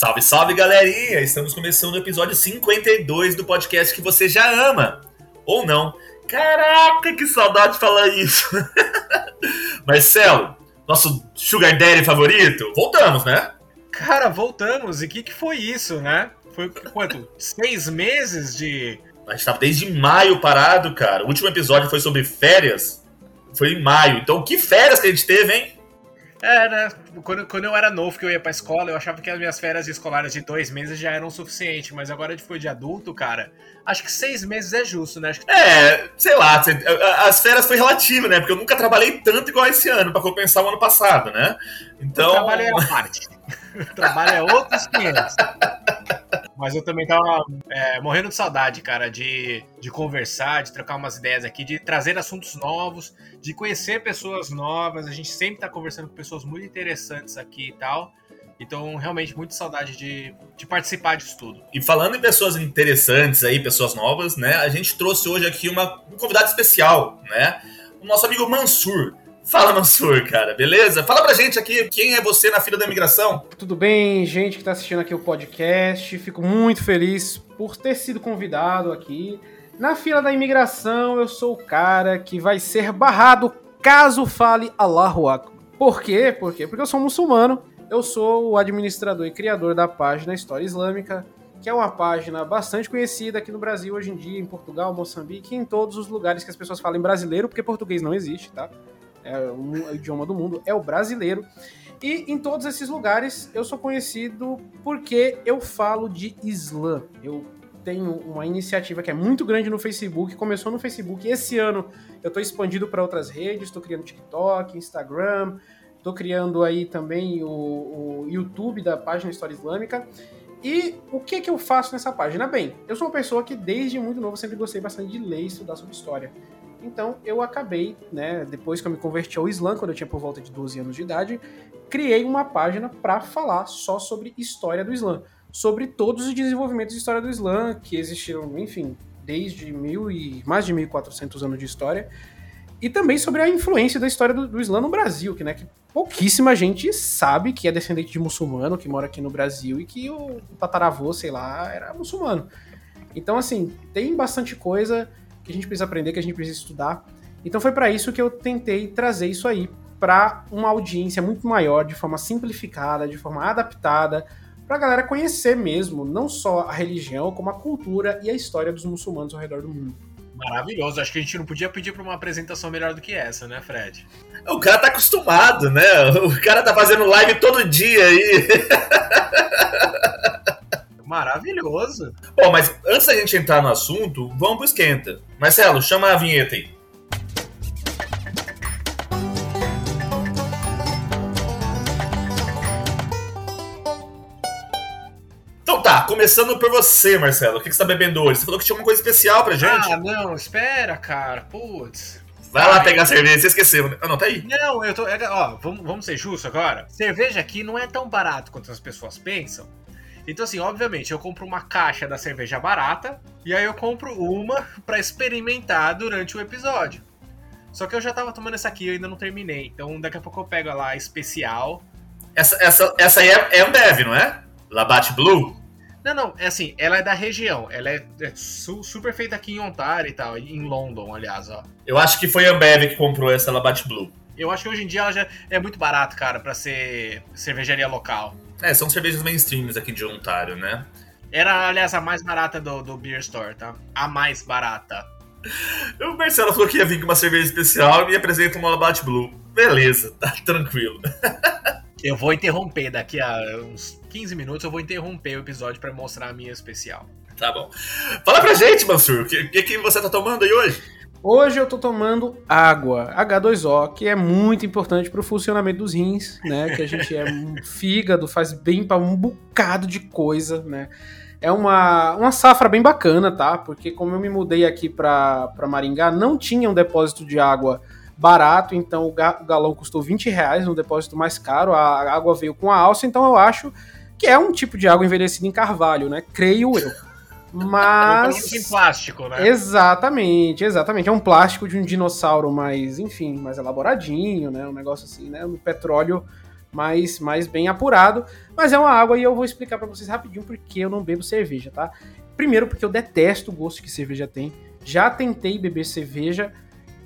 Salve, salve galerinha! Estamos começando o episódio 52 do podcast que você já ama. Ou não. Caraca, que saudade de falar isso! Marcelo, nosso Sugar Daddy favorito, voltamos, né? Cara, voltamos. E o que, que foi isso, né? Foi quanto? Seis meses de. A gente tava desde maio parado, cara. O último episódio foi sobre férias. Foi em maio. Então, que férias que a gente teve, hein? É, né? Quando, quando eu era novo, que eu ia pra escola, eu achava que as minhas férias escolares de dois meses já eram suficientes. Mas agora que foi de adulto, cara, acho que seis meses é justo, né? Que... É, sei lá, as férias foi relativo, né? Porque eu nunca trabalhei tanto igual esse ano, pra compensar o ano passado, né? Então. O trabalho é a parte. o trabalho é outros 500. Mas eu também tava é, morrendo de saudade, cara, de, de conversar, de trocar umas ideias aqui, de trazer assuntos novos, de conhecer pessoas novas. A gente sempre tá conversando com pessoas muito interessantes aqui e tal. Então, realmente, muito saudade de, de participar disso tudo. E falando em pessoas interessantes aí, pessoas novas, né? A gente trouxe hoje aqui uma, um convidado especial, né? O nosso amigo Mansur. Fala, Mansur, cara, beleza? Fala pra gente aqui quem é você na fila da imigração. Tudo bem, gente que tá assistindo aqui o podcast. Fico muito feliz por ter sido convidado aqui. Na fila da imigração, eu sou o cara que vai ser barrado caso fale Allahu Akbar. Por quê? Por quê? Porque eu sou muçulmano. Eu sou o administrador e criador da página História Islâmica, que é uma página bastante conhecida aqui no Brasil hoje em dia, em Portugal, Moçambique, em todos os lugares que as pessoas falam brasileiro, porque português não existe, tá? é o idioma do mundo, é o brasileiro. E em todos esses lugares eu sou conhecido porque eu falo de Islã. Eu tenho uma iniciativa que é muito grande no Facebook, começou no Facebook. Esse ano eu estou expandindo para outras redes, estou criando TikTok, Instagram, estou criando aí também o, o, YouTube da página História Islâmica. E o que que eu faço nessa página? Bem, eu sou uma pessoa que desde muito novo sempre gostei bastante de ler e estudar sobre história. Então eu acabei, né, depois que eu me converti ao Islã, quando eu tinha por volta de 12 anos de idade, criei uma página para falar só sobre história do Islã, sobre todos os desenvolvimentos de história do Islã que existiram, enfim, desde mil e mais de 1400 anos de história, e também sobre a influência da história do, do Islã no Brasil, que, né, que pouquíssima gente sabe que é descendente de muçulmano, que mora aqui no Brasil e que o tataravô, sei lá, era muçulmano. Então, assim, tem bastante coisa que a gente precisa aprender, que a gente precisa estudar. Então foi para isso que eu tentei trazer isso aí para uma audiência muito maior, de forma simplificada, de forma adaptada, para a galera conhecer mesmo não só a religião, como a cultura e a história dos muçulmanos ao redor do mundo. Maravilhoso, acho que a gente não podia pedir para uma apresentação melhor do que essa, né, Fred? O cara tá acostumado, né? O cara tá fazendo live todo dia aí. Maravilhoso. Bom, mas antes da gente entrar no assunto, vamos pro esquenta. Marcelo, chama a vinheta aí. Começando por você, Marcelo. O que, você tá bebendo hoje? Você falou que tinha uma coisa especial pra gente. Ah, não, espera, cara. Putz. Vai lá pegar cerveja, você esqueceu. Né? Ah, não, tá aí. Não, eu tô. É, ó, vamos, vamos ser justos agora. Cerveja aqui não é tão barato quanto as pessoas pensam. Então, assim, obviamente, eu compro uma caixa da cerveja barata e aí eu compro uma para experimentar durante o episódio. Só que eu já tava tomando essa aqui e ainda não terminei. Então, daqui a pouco eu pego a lá especial. Essa, essa, essa aí é, é Ambev, não é? Labatt Blue? Não, não, é assim, ela é da região. Ela é, é su super feita aqui em Ontário e tal, em London, aliás, ó. Eu acho que foi a Ambev que comprou essa Labatt Blue. Eu acho que hoje em dia ela já é muito barato, cara, para ser cervejaria local. É, são cervejas mainstreams aqui de Ontário, né? Era, aliás, a mais barata do, do Beer Store, tá? A mais barata. O Marcelo falou que ia vir com uma cerveja especial e me apresenta uma Labatt Blue. Beleza, tá tranquilo. Eu vou interromper daqui a uns 15 minutos, eu vou interromper o episódio para mostrar a minha especial. Tá bom. Fala pra gente, Mansur, o que, que, que você tá tomando aí hoje? Hoje eu tô tomando água, H2O, que é muito importante pro funcionamento dos rins, né? Que a gente é um fígado, faz bem para um bocado de coisa, né? É uma, uma safra bem bacana, tá? Porque como eu me mudei aqui pra, Maringá, não tinha um depósito de água barato, então o, ga, o galão custou 20 reais, um depósito mais caro, a água veio com a alça, então eu acho que é um tipo de água envelhecida em carvalho, né? Creio eu. Mas. em plástico, né? Exatamente, exatamente. É um plástico de um dinossauro mais, enfim, mais elaboradinho, né? Um negócio assim, né? Um petróleo mais, mais bem apurado. Mas é uma água e eu vou explicar para vocês rapidinho porque eu não bebo cerveja, tá? Primeiro, porque eu detesto o gosto que cerveja tem. Já tentei beber cerveja,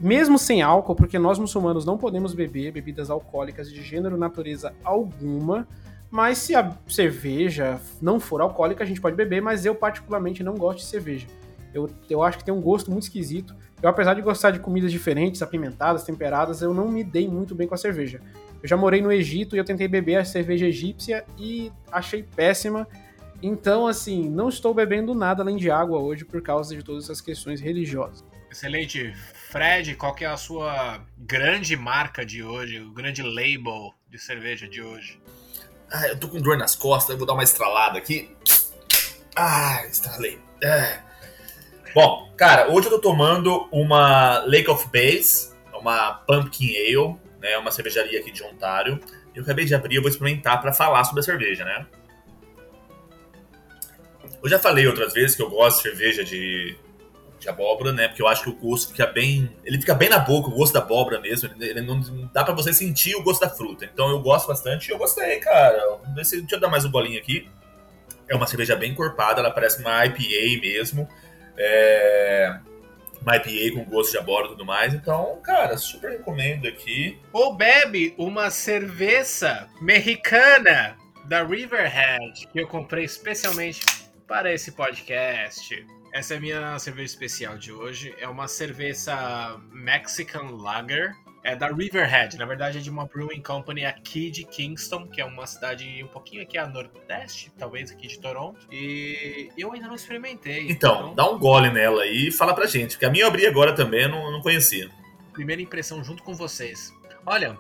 mesmo sem álcool, porque nós muçulmanos não podemos beber bebidas alcoólicas de gênero, natureza alguma. Mas se a cerveja não for alcoólica, a gente pode beber, mas eu particularmente não gosto de cerveja. Eu, eu acho que tem um gosto muito esquisito. Eu, apesar de gostar de comidas diferentes, apimentadas, temperadas, eu não me dei muito bem com a cerveja. Eu já morei no Egito e eu tentei beber a cerveja egípcia e achei péssima. Então, assim, não estou bebendo nada além de água hoje por causa de todas essas questões religiosas. Excelente. Fred, qual que é a sua grande marca de hoje, o grande label de cerveja de hoje? Ah, eu tô com dor nas costas, vou dar uma estralada aqui. Ah, estralei. É. Bom, cara, hoje eu tô tomando uma Lake of Bays, uma Pumpkin Ale, né, uma cervejaria aqui de Ontário. Eu acabei de abrir, eu vou experimentar para falar sobre a cerveja, né? Eu já falei outras vezes que eu gosto de cerveja de de abóbora, né? Porque eu acho que o gosto fica bem. Ele fica bem na boca, o gosto da abóbora mesmo. Ele não dá para você sentir o gosto da fruta. Então eu gosto bastante eu gostei, cara. Deixa eu dar mais um bolinho aqui. É uma cerveja bem encorpada, ela parece uma IPA mesmo. É. Uma IPA com gosto de abóbora e tudo mais. Então, cara, super recomendo aqui. Ou bebe uma cerveja mexicana da Riverhead, que eu comprei especialmente para esse podcast. Essa é a minha cerveja especial de hoje. É uma cerveja Mexican Lager. É da Riverhead. Na verdade, é de uma brewing company aqui de Kingston, que é uma cidade um pouquinho aqui a nordeste, talvez aqui de Toronto. E eu ainda não experimentei. Então, então... dá um gole nela e fala pra gente. Porque a minha eu abri agora também, eu não, não conhecia. Primeira impressão junto com vocês. Olha,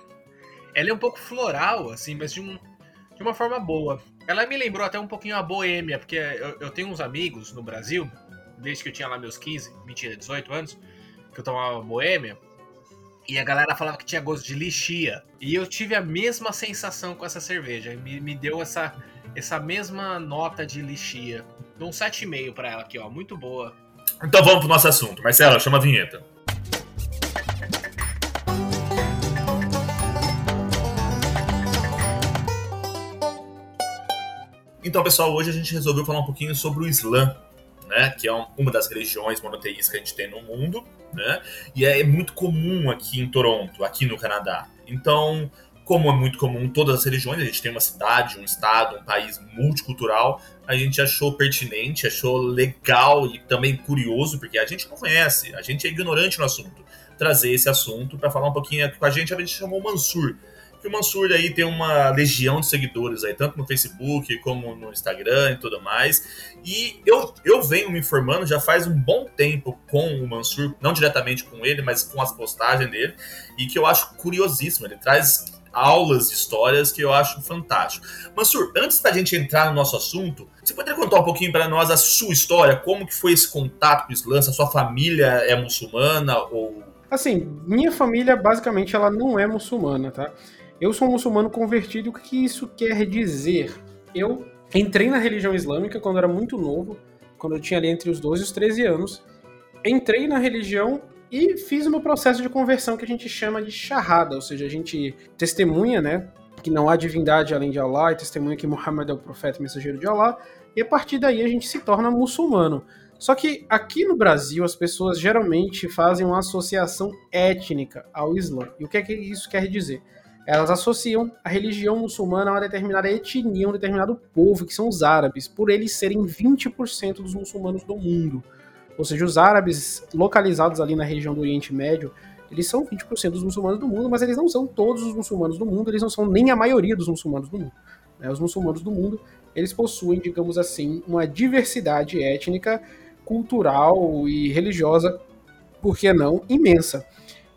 ela é um pouco floral, assim, mas de, um, de uma forma boa. Ela me lembrou até um pouquinho a boêmia, porque eu, eu tenho uns amigos no Brasil desde que eu tinha lá meus 15, mentira, 18 anos, que eu tomava boêmia, e a galera falava que tinha gosto de lixia. E eu tive a mesma sensação com essa cerveja. Me, me deu essa, essa mesma nota de lixia. Dou um 7,5 para ela aqui, ó. Muito boa. Então vamos pro nosso assunto. Marcelo, chama a vinheta. Então, pessoal, hoje a gente resolveu falar um pouquinho sobre o Islã, né, que é uma das religiões monoteístas que a gente tem no mundo, né, e é muito comum aqui em Toronto, aqui no Canadá. Então, como é muito comum todas as religiões, a gente tem uma cidade, um estado, um país multicultural, a gente achou pertinente, achou legal e também curioso, porque a gente não conhece, a gente é ignorante no assunto, trazer esse assunto para falar um pouquinho com a gente, a gente chamou o Mansur, que o Mansur aí tem uma legião de seguidores aí, tanto no Facebook como no Instagram e tudo mais. E eu, eu venho me informando já faz um bom tempo com o Mansur, não diretamente com ele, mas com as postagens dele, e que eu acho curiosíssimo. Ele traz aulas de histórias que eu acho fantástico. Mansur, antes da gente entrar no nosso assunto, você poderia contar um pouquinho para nós a sua história? Como que foi esse contato com o Islã? Se a sua família é muçulmana ou... Assim, minha família basicamente ela não é muçulmana, tá? Eu sou um muçulmano convertido, o que isso quer dizer? Eu entrei na religião islâmica quando era muito novo, quando eu tinha ali entre os 12 e os 13 anos. Entrei na religião e fiz o meu processo de conversão que a gente chama de shahada, ou seja, a gente testemunha, né, que não há divindade além de Allah e testemunha que Muhammad é o profeta e mensageiro de Allah, e a partir daí a gente se torna muçulmano. Só que aqui no Brasil as pessoas geralmente fazem uma associação étnica ao Islã. E o que é que isso quer dizer? Elas associam a religião muçulmana a uma determinada etnia, um determinado povo, que são os árabes, por eles serem 20% dos muçulmanos do mundo. Ou seja, os árabes localizados ali na região do Oriente Médio, Eles são 20% dos muçulmanos do mundo, mas eles não são todos os muçulmanos do mundo, eles não são nem a maioria dos muçulmanos do mundo. Né? Os muçulmanos do mundo, eles possuem, digamos assim, uma diversidade étnica, cultural e religiosa, por que não, imensa.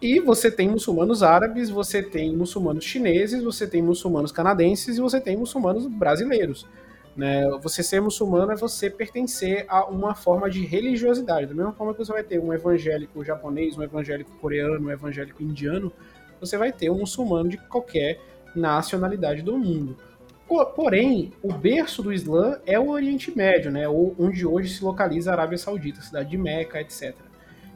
E você tem muçulmanos árabes, você tem muçulmanos chineses, você tem muçulmanos canadenses e você tem muçulmanos brasileiros. Né? Você ser muçulmano é você pertencer a uma forma de religiosidade. Da mesma forma que você vai ter um evangélico japonês, um evangélico coreano, um evangélico indiano, você vai ter um muçulmano de qualquer nacionalidade do mundo. Porém, o berço do Islã é o Oriente Médio, né? onde hoje se localiza a Arábia Saudita, a cidade de Meca, etc.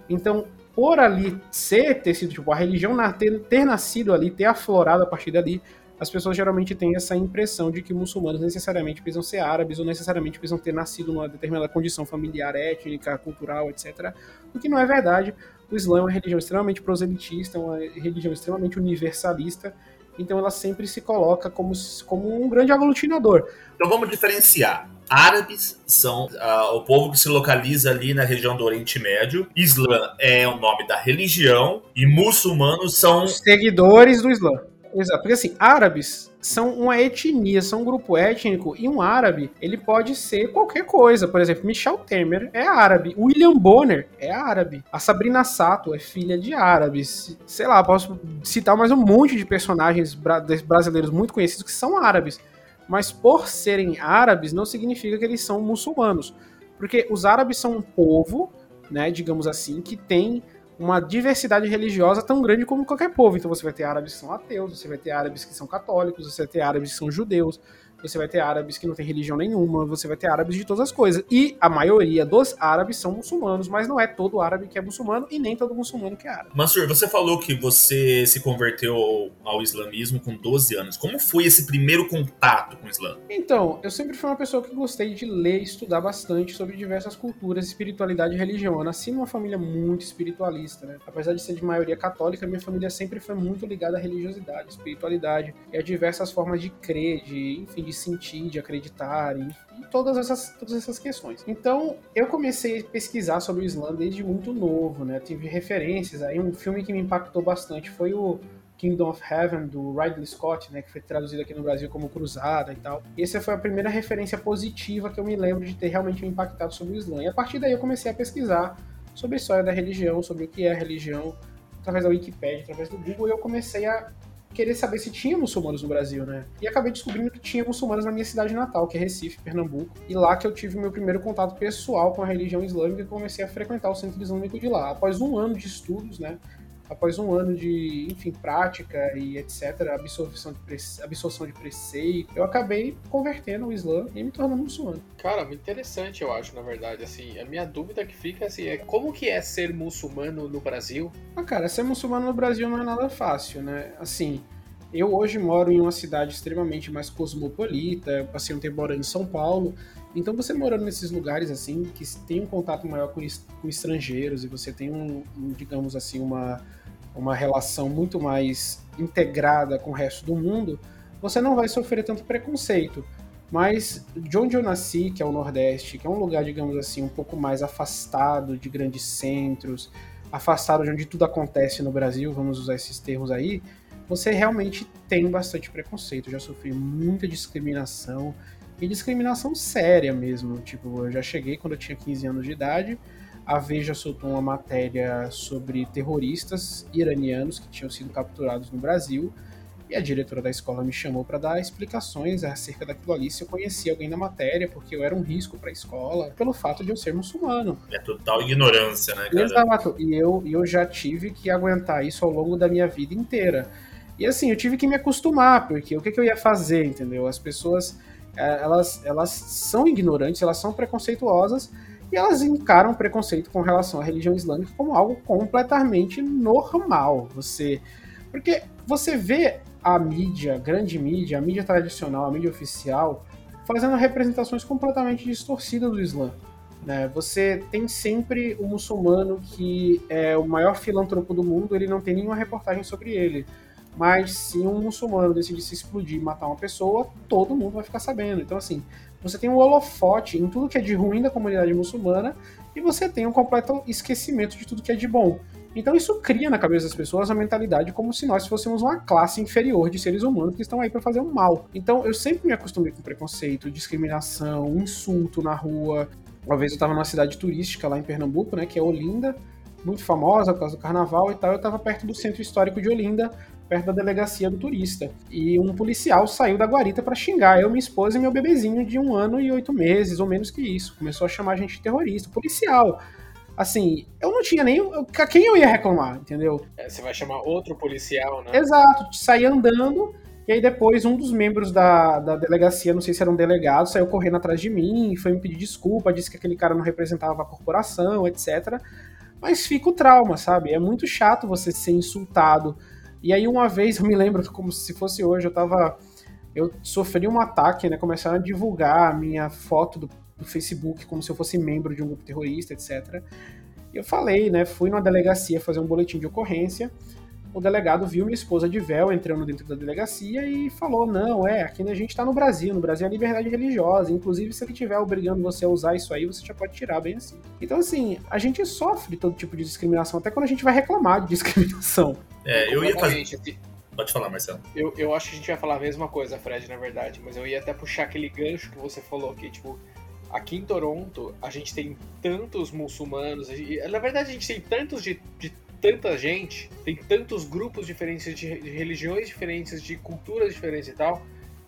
Então, por ali ser, ter sido, tipo, a religião ter, ter nascido ali, ter aflorado a partir dali, as pessoas geralmente têm essa impressão de que muçulmanos necessariamente precisam ser árabes ou necessariamente precisam ter nascido numa determinada condição familiar, étnica, cultural, etc. O que não é verdade. O Islã é uma religião extremamente proselitista, uma religião extremamente universalista, então ela sempre se coloca como, como um grande aglutinador. Então vamos diferenciar. Árabes são uh, o povo que se localiza ali na região do Oriente Médio. Islã é o nome da religião e muçulmanos são os seguidores do Islã. Exato, porque assim, árabes são uma etnia, são um grupo étnico, e um árabe, ele pode ser qualquer coisa. Por exemplo, Michel Temer é árabe, William Bonner é árabe, a Sabrina Sato é filha de árabes. Sei lá, posso citar mais um monte de personagens brasileiros muito conhecidos que são árabes. Mas por serem árabes, não significa que eles são muçulmanos. Porque os árabes são um povo, né, digamos assim, que tem uma diversidade religiosa tão grande como qualquer povo. Então você vai ter árabes que são ateus, você vai ter árabes que são católicos, você vai ter árabes que são judeus, você vai ter árabes que não tem religião nenhuma, você vai ter árabes de todas as coisas. E a maioria dos árabes são muçulmanos, mas não é todo árabe que é muçulmano e nem todo muçulmano que é árabe. Mansur, você falou que você se converteu ao islamismo com 12 anos. Como foi esse primeiro contato com o Islã? Então, eu sempre fui uma pessoa que gostei de ler e estudar bastante sobre diversas culturas, espiritualidade e religião. Eu nasci numa família muito espiritualista, né? Apesar de ser de maioria católica, minha família sempre foi muito ligada à religiosidade, espiritualidade e a diversas formas de crer, de, enfim, de de sentir, de acreditar e, e, todas, essas, todas essas questões. Então, eu comecei a pesquisar sobre o Islã desde muito novo, né? Tive referências aí, um filme que me impactou bastante foi o Kingdom of Heaven, do Ridley Scott, né, que foi traduzido aqui no Brasil como Cruzada e tal. Essa foi a primeira referência positiva que eu me lembro de ter realmente me impactado sobre o Islã. E a partir daí eu comecei a pesquisar sobre a história da religião, sobre o que é a religião, através da Wikipedia, através do Google, e eu comecei a querer saber se tinha muçulmanos no Brasil, né? E acabei descobrindo que tinha muçulmanos na minha cidade natal, que é Recife, Pernambuco. E lá que eu tive meu primeiro contato pessoal com a religião islâmica e comecei a frequentar o centro islâmico de lá. Após um ano de estudos, né? Após um ano de, enfim, prática e etc., absorção de, prece... absorção de preceito, eu acabei convertendo o Islã e me tornando muçulmano. Cara, muito interessante, eu acho, na verdade. Assim, a minha dúvida que fica assim, é como que é ser muçulmano no Brasil? Ah, cara, ser muçulmano no Brasil não é nada fácil, né? Assim, eu hoje moro em uma cidade extremamente mais cosmopolita, passei um tempo morando em São Paulo, então você morando nesses lugares assim, que tem um contato maior com, com estrangeiros e você tem um, um, digamos assim, uma, uma relação muito mais integrada com o resto do mundo, você não vai sofrer tanto preconceito. Mas de onde eu nasci, que é o Nordeste, que é um lugar, digamos assim, um pouco mais afastado de grandes centros, afastado de onde tudo acontece no Brasil, vamos usar esses termos aí, você realmente tem bastante preconceito. Eu já sofri muita discriminação e discriminação séria mesmo. Tipo, eu já cheguei quando eu tinha 15 anos de idade. A Veja soltou uma matéria sobre terroristas iranianos que tinham sido capturados no Brasil. E a diretora da escola me chamou para dar explicações acerca daquilo ali, se eu conhecia alguém na matéria, porque eu era um risco para a escola, pelo fato de eu ser muçulmano. É total ignorância, né, cara? Exato. E eu, eu já tive que aguentar isso ao longo da minha vida inteira. E assim, eu tive que me acostumar, porque o que, que eu ia fazer, entendeu? As pessoas, é, elas, elas são ignorantes, elas são preconceituosas, e elas encaram preconceito com relação à religião islâmica como algo completamente normal. Você. Porque você vê a mídia, grande mídia, a mídia tradicional, a mídia oficial, fazendo representações completamente distorcidas do Islã. Né? Você tem sempre o muçulmano que é o maior filântropo do mundo, ele não tem nenhuma reportagem sobre ele. Mas se um muçulmano decidir se explodir e matar uma pessoa, todo mundo vai ficar sabendo. Então, assim, você tem um holofote em tudo que é de ruim da comunidade muçulmana e você tem um completo esquecimento de tudo que é de bom. Então isso cria na cabeça das pessoas a mentalidade como se nós fôssemos uma classe inferior de seres humanos que estão aí para fazer um mal. Então eu sempre me acostumei com preconceito, discriminação, insulto na rua. Uma vez eu estava numa cidade turística lá em Pernambuco, né, que é Olinda, muito famosa por causa do carnaval e tal. Eu estava perto do centro histórico de Olinda, perto da delegacia do turista. E um policial saiu da guarita para xingar eu, minha esposa e meu bebezinho de um ano e oito meses, ou menos que isso. Começou a chamar a gente de terrorista. Policial assim, eu não tinha nem. A quem eu ia reclamar, entendeu? É, você vai chamar outro policial, né? Exato, saí andando. E aí depois um dos membros da, da delegacia, não sei se era um delegado, saiu correndo atrás de mim, foi me pedir desculpa, disse que aquele cara não representava a corporação, etc. Mas fica o trauma, sabe? É muito chato você ser insultado. E aí uma vez, eu me lembro como se fosse hoje, eu tava... Eu sofri um ataque, né? Começaram a divulgar a minha foto do do Facebook como se eu fosse membro de um grupo terrorista, etc. E eu falei, né? Fui numa delegacia fazer um boletim de ocorrência. O delegado viu minha esposa de véu entrando dentro da delegacia e falou: Não, é, aqui a gente tá no Brasil, no Brasil é liberdade religiosa. Inclusive, se ele estiver obrigando você a usar isso aí, você já pode tirar bem assim. Então, assim, a gente sofre todo tipo de discriminação, até quando a gente vai reclamar de discriminação. É, eu ia fazer. Pode falar, Marcelo. Eu, eu acho que a gente vai falar a mesma coisa, Fred, na verdade, mas eu ia até puxar aquele gancho que você falou, que, tipo, aqui em Toronto, a gente tem tantos muçulmanos, na verdade a gente tem tantos de, de tanta gente, tem tantos grupos diferentes de, de, religiões diferentes, de culturas diferentes e tal,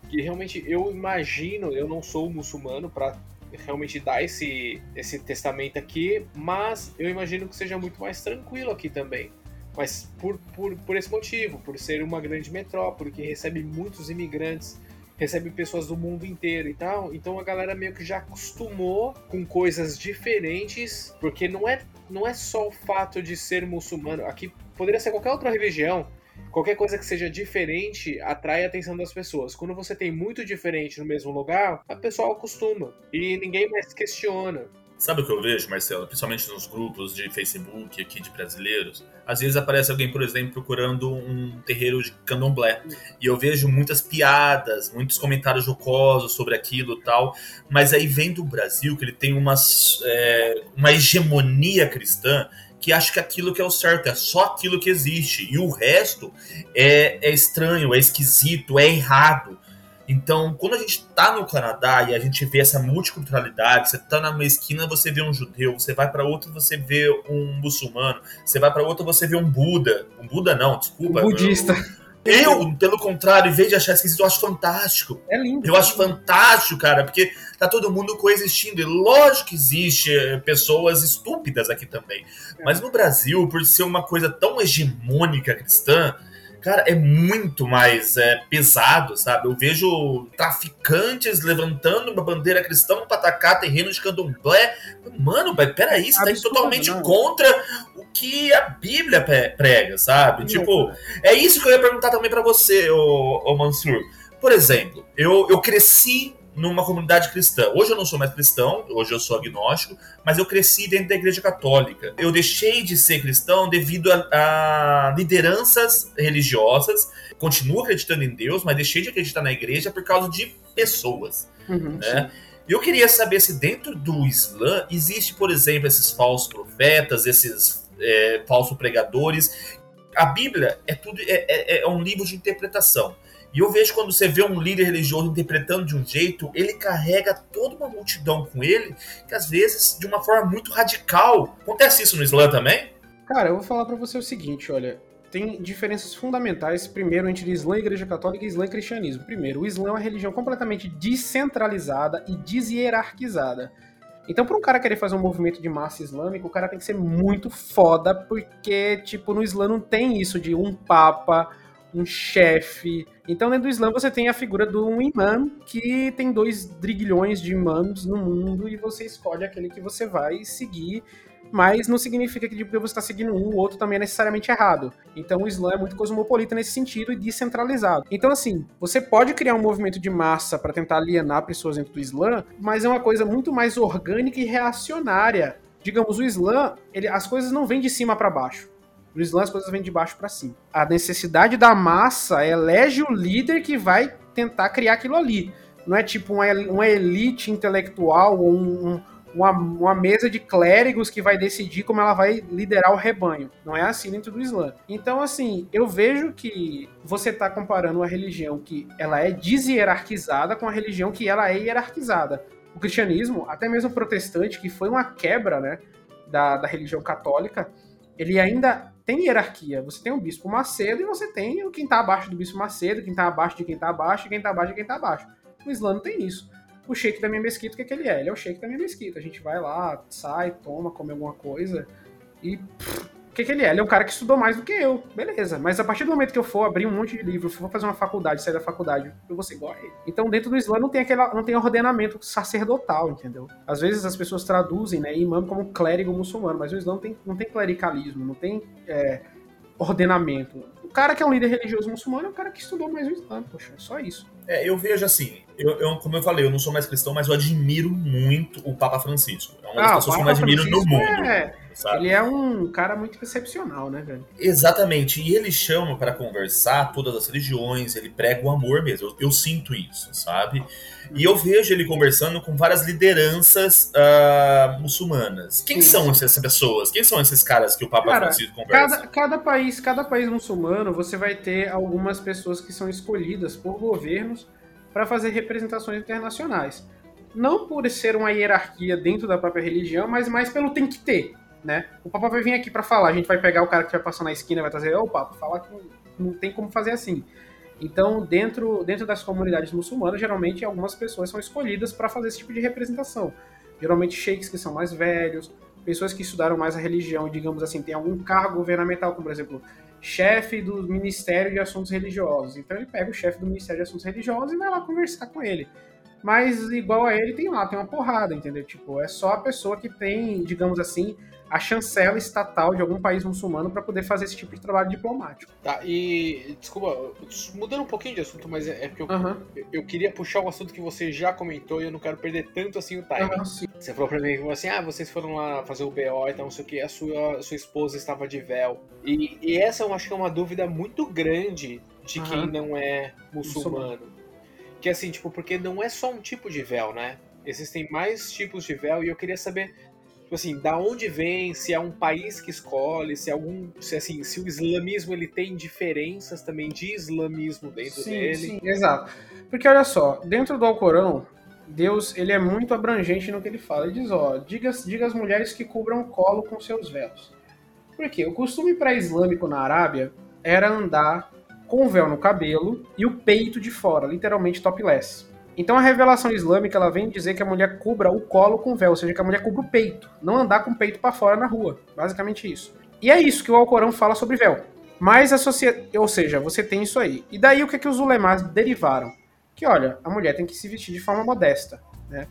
que realmente eu imagino, eu não sou muçulmano para realmente dar esse, esse testamento aqui, mas eu imagino que seja muito mais tranquilo aqui também. Mas por, por, por esse motivo, por ser uma grande metrópole que recebe muitos imigrantes, recebe pessoas do mundo inteiro e tal. Então a galera meio que já acostumou com coisas diferentes, porque não é, não é só o fato de ser muçulmano. Aqui poderia ser qualquer outra religião. Qualquer coisa que seja diferente atrai a atenção das pessoas. Quando você tem muito diferente no mesmo lugar, a pessoa acostuma e ninguém mais questiona. Sabe o que eu vejo, Marcelo? Principalmente nos grupos de Facebook aqui de brasileiros. Às vezes aparece alguém, por exemplo, procurando um terreiro de candomblé. E eu vejo muitas piadas, muitos comentários jocosos sobre aquilo tal. Mas aí vem do Brasil, que ele tem umas, é, uma hegemonia cristã que acha que aquilo que é o certo, é só aquilo que existe. E o resto é, é estranho, é esquisito, é errado. Então, quando a gente tá no Canadá e a gente vê essa multiculturalidade, você tá numa esquina, você vê um judeu, você vai para outra, você vê um muçulmano, você vai para outra, você vê um Buda. Um Buda não, desculpa. Um budista. Eu, pelo contrário, em vez de achar esquisito, eu acho fantástico. É lindo. Eu acho fantástico, cara, porque tá todo mundo coexistindo. E lógico que existe eh, pessoas estúpidas aqui também. É. Mas no Brasil, por ser uma coisa tão hegemônica cristã, cara, é muito mais é, pesado, sabe? Eu vejo traficantes levantando uma bandeira cristã para atacar terreno de candomblé. Mano, peraí, isso tá totalmente não. contra o que a Bíblia prega, sabe? Tipo, é isso que eu ia perguntar também para você, ô, ô Mansur. Por exemplo, eu, eu cresci numa comunidade cristã. Hoje eu não sou mais cristão, hoje eu sou agnóstico, mas eu cresci dentro da igreja católica. Eu deixei de ser cristão devido a, a lideranças religiosas. Continuo acreditando em Deus, mas deixei de acreditar na igreja por causa de pessoas. Uhum, né? Eu queria saber se dentro do Islã existe, por exemplo, esses falsos profetas, esses é, falsos pregadores. A Bíblia é tudo é, é, é um livro de interpretação. E eu vejo quando você vê um líder religioso interpretando de um jeito, ele carrega toda uma multidão com ele, que às vezes de uma forma muito radical. Acontece isso no Islã também? Cara, eu vou falar para você o seguinte, olha, tem diferenças fundamentais, primeiro, entre Islã, Igreja Católica e Islã e Cristianismo. Primeiro, o Islã é uma religião completamente descentralizada e deshierarquizada. Então, para um cara querer fazer um movimento de massa islâmico, o cara tem que ser muito foda, porque, tipo, no Islã não tem isso de um papa, um chefe. Então, dentro do Islã, você tem a figura de um imã que tem dois drigilhões de imãs no mundo e você escolhe aquele que você vai seguir. Mas não significa que porque você está seguindo um, o outro também é necessariamente errado. Então o Islã é muito cosmopolita nesse sentido e descentralizado. Então, assim, você pode criar um movimento de massa para tentar alienar pessoas dentro do Islã, mas é uma coisa muito mais orgânica e reacionária. Digamos, o Islã, ele, as coisas não vêm de cima para baixo no Islã as coisas vêm de baixo para cima. A necessidade da massa elege o líder que vai tentar criar aquilo ali. Não é tipo uma, elite intelectual ou um, uma, uma mesa de clérigos que vai decidir como ela vai liderar o rebanho. Não é assim dentro do Islã. Então, assim, eu vejo que você está comparando uma religião que ela é deshierarquizada com a religião que ela é hierarquizada. O cristianismo, até mesmo o protestante, que foi uma quebra né, da, da religião católica, ele ainda tem hierarquia. Você tem o bispo Macedo e você tem quem está abaixo do bispo Macedo, quem está abaixo de quem está abaixo, quem está abaixo de quem está abaixo. O Islã não tem isso o shake da minha mesquita, o que, é que ele é? Ele é o shake da minha mesquita. A gente vai lá, sai, toma, come alguma coisa e. o que, que ele é? Ele é um cara que estudou mais do que eu. Beleza. Mas a partir do momento que eu for abrir um monte de livro, for fazer uma faculdade, sair da faculdade, eu vou ser igual a ele. Então, dentro do Islã não tem aquela, não tem ordenamento sacerdotal, entendeu? Às vezes as pessoas traduzem, né, imã como clérigo muçulmano, mas o Islã não tem, não tem clericalismo, não tem é, ordenamento. O cara que é um líder religioso muçulmano é o cara que estudou mais o Islã, poxa, é só isso. É, eu vejo assim, eu, eu, como eu falei, eu não sou mais cristão, mas eu admiro muito o Papa Francisco. É uma das ah, pessoas que eu mais admiro no mundo. É, ele é um cara muito excepcional, né, velho? Exatamente. E ele chama para conversar todas as religiões, ele prega o amor mesmo. Eu, eu, sinto isso, sabe? E eu vejo ele conversando com várias lideranças uh, muçulmanas. Quem Sim. são essas pessoas? Quem são esses caras que o Papa cara, Francisco conversa? Cada, cada, país, cada país muçulmano, você vai ter algumas pessoas que são escolhidas por governos para fazer representações internacionais. Não por ser uma hierarquia dentro da própria religião, mas mais pelo tem que ter, né? O Papa vai vir aqui para falar, a gente vai pegar o cara que vai passar na esquina e vai trazer, ô Papa, falar que não tem como fazer assim. Então, dentro, dentro das comunidades muçulmanas, geralmente algumas pessoas são escolhidas para fazer esse tipo de representação. Geralmente sheiks que são mais velhos, pessoas que estudaram mais a religião, digamos assim, tem algum cargo governamental, como por exemplo, chefe do Ministério de Assuntos Religiosos. Então ele pega o chefe do Ministério de Assuntos Religiosos e vai lá conversar com ele. Mas igual a ele tem lá, tem uma porrada, entendeu? Tipo, é só a pessoa que tem, digamos assim, a chancela estatal de algum país muçulmano para poder fazer esse tipo de trabalho diplomático. Tá, e desculpa, mudando um pouquinho de assunto, mas é, é porque eu, uhum. eu, eu, queria puxar um assunto que você já comentou e eu não quero perder tanto assim o time. Uhum, você falou pra mim assim: ah, vocês foram lá fazer o BO e tal, não sei o que, a sua, a sua esposa estava de véu. E, e essa eu acho que é uma dúvida muito grande de uhum. quem não é muçulmano. muçulmano. Que assim, tipo, porque não é só um tipo de véu, né? Existem mais tipos de véu e eu queria saber tipo assim, da onde vem, se é um país que escolhe, se é algum, se assim, se o islamismo ele tem diferenças também de islamismo dentro sim, dele. Sim, exato. Porque olha só, dentro do Alcorão, Deus ele é muito abrangente no que ele fala. Ele diz, ó, diga, diga às mulheres que cubram o colo com seus véus. Por quê? O costume pré-islâmico na Arábia era andar com o véu no cabelo e o peito de fora, literalmente topless. Então a revelação islâmica ela vem dizer que a mulher cubra o colo com véu, ou seja, que a mulher cubra o peito, não andar com o peito para fora na rua, basicamente isso. E é isso que o Alcorão fala sobre véu. Mas a sociedade, ou seja, você tem isso aí. E daí o que é que os ulemás derivaram? Que olha, a mulher tem que se vestir de forma modesta, né?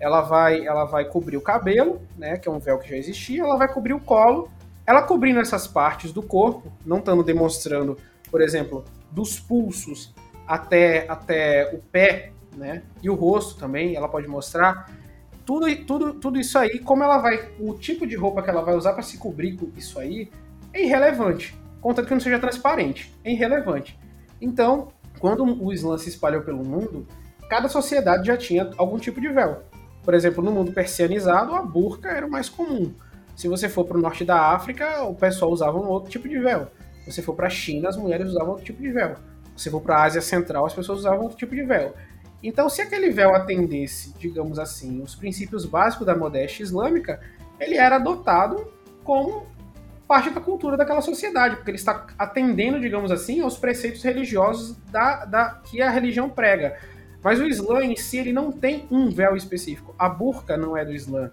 Ela vai, ela vai cobrir o cabelo, né, que é um véu que já existia, ela vai cobrir o colo. Ela cobrindo essas partes do corpo, não estando demonstrando, por exemplo, dos pulsos até até o pé, né? E o rosto também, ela pode mostrar. Tudo, tudo, tudo isso aí, como ela vai. O tipo de roupa que ela vai usar para se cobrir com isso aí é irrelevante. Contanto que não seja transparente. É irrelevante. Então, quando o Islã se espalhou pelo mundo, cada sociedade já tinha algum tipo de véu. Por exemplo, no mundo persianizado, a burca era o mais comum. Se você for para o norte da África, o pessoal usava um outro tipo de véu. Você for para a China, as mulheres usavam outro tipo de véu. Se você for para a Ásia Central, as pessoas usavam outro tipo de véu. Então, se aquele véu atendesse, digamos assim, os princípios básicos da modéstia islâmica, ele era adotado como parte da cultura daquela sociedade, porque ele está atendendo, digamos assim, aos preceitos religiosos da, da que a religião prega. Mas o Islã em si ele não tem um véu específico. A burca não é do Islã.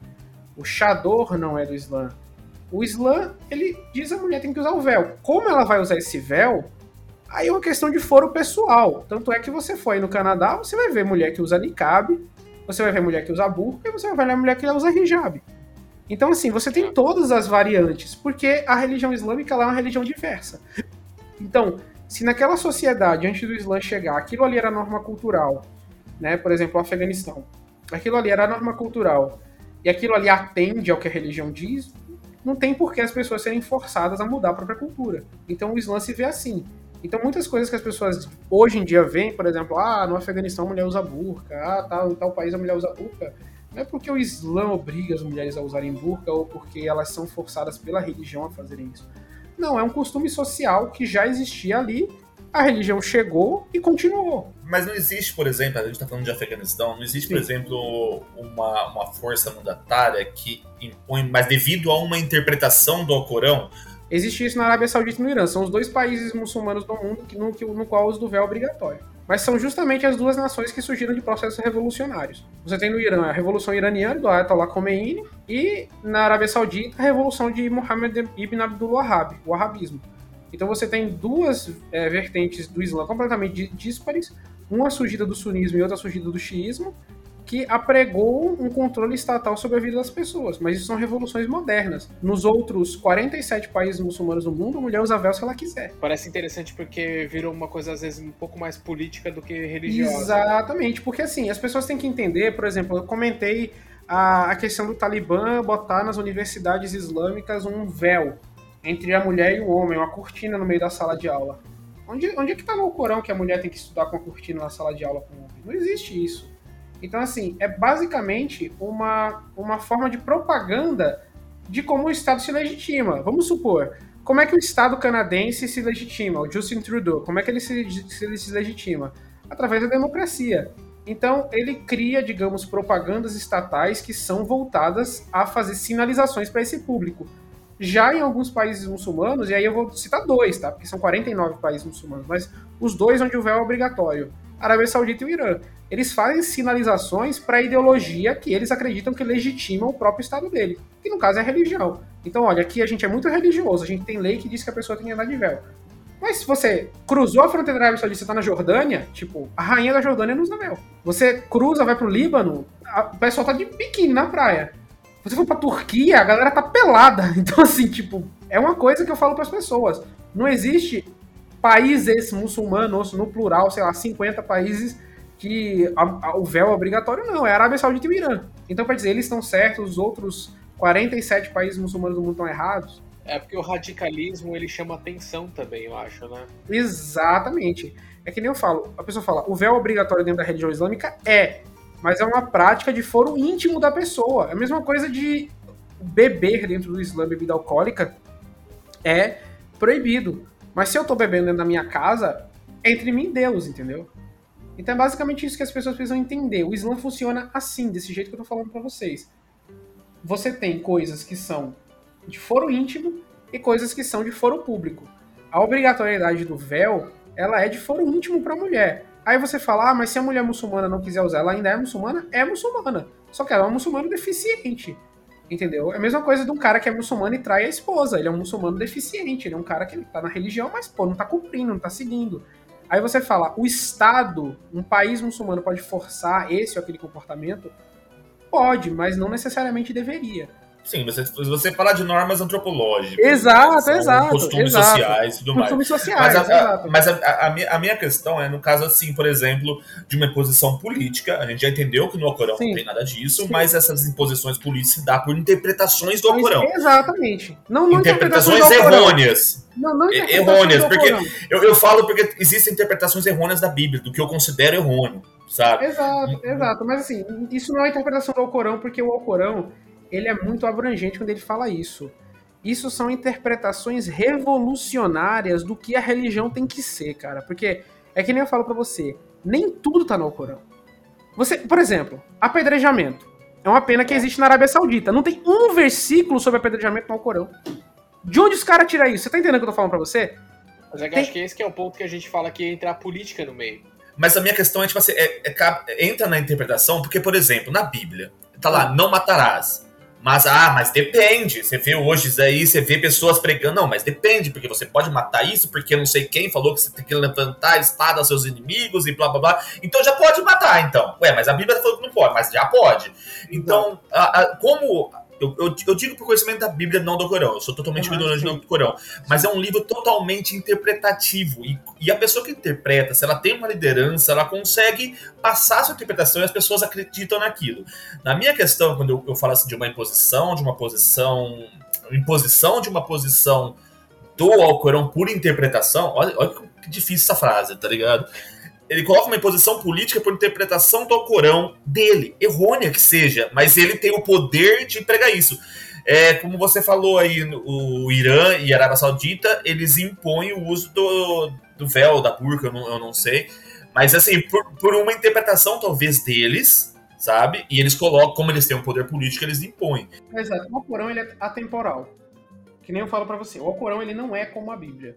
O chador não é do Islã. O Islã, ele diz a mulher tem que usar o véu. Como ela vai usar esse véu, Aí é uma questão de foro pessoal. Tanto é que você foi no Canadá, você vai ver mulher que usa niqab, você vai ver mulher que usa burka e você vai ver mulher que usa hijab. Então, assim, você tem todas as variantes, porque a religião islâmica é uma religião diversa. Então, se naquela sociedade, antes do Islã chegar, aquilo ali era norma cultural, né? Por exemplo, o Afeganistão. Aquilo ali era norma cultural e aquilo ali atende ao que a religião diz, não tem por que as pessoas serem forçadas a mudar a própria cultura. Então o Islã se vê assim. Então, muitas coisas que as pessoas hoje em dia veem, por exemplo, ah, no Afeganistão a mulher usa burca, ah, tal, em tal país a mulher usa burca, Não é porque o Islã obriga as mulheres a usarem burca ou porque elas são forçadas pela religião a fazerem isso. Não, é um costume social que já existia ali, a religião chegou e continuou. Mas não existe, por exemplo, a gente está falando de Afeganistão, não existe, por Sim. exemplo, uma, uma força mandatária que impõe, mas devido a uma interpretação do Alcorão, Existe isso na Arábia Saudita e no Irã. São os dois países muçulmanos do mundo que, no, no qual o uso do véu é obrigatório. Mas são justamente as duas nações que surgiram de processos revolucionários. Você tem no Irã a Revolução Iraniana, do Ayatollah Khomeini, e na Arábia Saudita a Revolução de Muhammad ibn Abdul Wahhab, o Wahhabismo. Então você tem duas é, vertentes do Islã completamente díspares, uma surgida do sunismo e outra surgida do xiismo, que apregou um controle estatal sobre a vida das pessoas. Mas isso são revoluções modernas. Nos outros 47 países muçulmanos do mundo, a mulher usa véu se ela quiser. Parece interessante porque virou uma coisa, às vezes, um pouco mais política do que religiosa. Exatamente, porque assim, as pessoas têm que entender, por exemplo, eu comentei a, a questão do Talibã botar nas universidades islâmicas um véu entre a mulher e o homem, uma cortina no meio da sala de aula. Onde, onde é que tá no Corão que a mulher tem que estudar com a cortina na sala de aula com o homem? Não existe isso. Então, assim, é basicamente uma, uma forma de propaganda de como o Estado se legitima. Vamos supor, como é que o Estado canadense se legitima? O Justin Trudeau, como é que ele se, se, ele se legitima? Através da democracia. Então, ele cria, digamos, propagandas estatais que são voltadas a fazer sinalizações para esse público. Já em alguns países muçulmanos, e aí eu vou citar dois, tá? Porque são 49 países muçulmanos, mas os dois onde o véu é obrigatório, Arábia Saudita e o Irã. Eles fazem sinalizações para a ideologia que eles acreditam que legitima o próprio Estado dele, que no caso é a religião. Então, olha, aqui a gente é muito religioso, a gente tem lei que diz que a pessoa tem que andar de véu. Mas se você cruzou a fronteira da Arábia Saudita, você tá na Jordânia, tipo, a rainha da Jordânia não usa véu. Você cruza, vai pro Líbano, o pessoal tá de biquíni na praia. Você for pra Turquia, a galera tá pelada. Então, assim, tipo, é uma coisa que eu falo pras pessoas. Não existe países muçulmanos, no plural, sei lá, 50 países que a- a- o véu é obrigatório, não. É a Arábia Saudita e o Irã. Então, pra dizer, eles estão certos, os outros 47 países muçulmanos do mundo estão errados. É porque o radicalismo ele chama atenção também, eu acho, né? Exatamente. É que nem eu falo, a pessoa fala, o véu obrigatório dentro da religião islâmica é, mas é uma prática de foro íntimo da pessoa. É a mesma coisa de beber dentro do Islã bebida alcoólica é proibido. Mas se eu tô bebendo dentro da minha casa, é entre mim e Deus, entendeu? Então é basicamente isso que as pessoas precisam entender. O Islã funciona assim, desse jeito que eu tô falando pra vocês. Você tem coisas que são de foro íntimo e coisas que são de foro público. A obrigatoriedade do véu, ela é de foro íntimo pra mulher. Aí você fala, ah, mas se a mulher muçulmana não quiser usar, ela ainda é muçulmana? É muçulmana. Só que ela é uma muçulmana deficiente. Entendeu? É a mesma coisa de um cara que é muçulmano e trai a esposa. Ele é um muçulmano deficiente. Ele é um cara que ele tá na religião, mas, pô, não tá cumprindo, não tá seguindo. Aí você fala, o Estado, um país muçulmano pode forçar esse ou aquele comportamento? Pode, mas não necessariamente deveria. Sim, você, você falar de normas antropológicas. Exato, são exato, Costumes exato. sociais e tudo mais. Costumes Mas, sociais, a, a- mas a, minha, a minha questão é, no caso, assim, por exemplo, de uma imposição política. A gente já entendeu que no Alcorão Sim. não tem nada disso, Sim. mas essas imposições políticas se dá por interpretações do Mas- Alcorão. Exatamente. Não, não Interpretações Alcorão. errôneas. Não, não interpretações errôneas, porque-. Eu, eu falo porque existem interpretações errôneas da Bíblia, do que eu considero errôneo, sabe? Exato, exato. Mas assim, isso não é interpretação do Alcorão, porque o Alcorão ele é muito abrangente quando ele fala isso. Isso são interpretações revolucionárias do que a religião tem que ser, cara. Porque é que nem eu falo pra você, nem tudo tá no Alcorão. Você, por exemplo, apedrejamento. É uma pena que existe na Arábia Saudita. Não tem um versículo sobre apedrejamento no Alcorão. De onde os caras tiram isso? Você tá entendendo o que eu tô falando pra você? Mas é que Tem- acho que esse que é o ponto que a gente fala que entra a política no meio. Mas a minha questão é, tipo assim, é- é ca- entra na interpretação, porque, por exemplo, na Bíblia, tá lá, não matarás. Mas, ah, mas depende. Você vê hoje aí, você vê pessoas pregando. Não, mas depende, porque você pode matar isso, porque não sei quem falou que você tem que levantar a espada aos seus inimigos e blá blá blá. Então já pode matar, então. Ué, mas a Bíblia falou que não pode, mas já pode. Então, a- a- como. Eu, eu, eu digo por conhecimento da Bíblia, não do Corão. Eu sou totalmente Aham, ignorante do Corão. Mas é um livro totalmente interpretativo. E, e a pessoa que interpreta, se ela tem uma liderança, ela consegue passar a sua interpretação e as pessoas acreditam naquilo. Na minha questão, quando eu, eu falo assim de uma imposição, de uma posição. Imposição de uma posição do Alcorão por interpretação, olha, olha que difícil essa frase, tá ligado? Ele coloca uma imposição política por interpretação do Alcorão dele, errônea que seja, mas ele tem o poder de pregar isso. É, como você falou aí, o Irã e a Arábia Saudita, eles impõem o uso do, do véu, da burca, eu não, eu não sei. Mas assim, por, por uma interpretação talvez deles, sabe? E eles colocam, como eles têm um poder político, eles impõem. Exato. O Alcorão ele é atemporal. Que nem eu falo para você. O Alcorão ele não é como a Bíblia.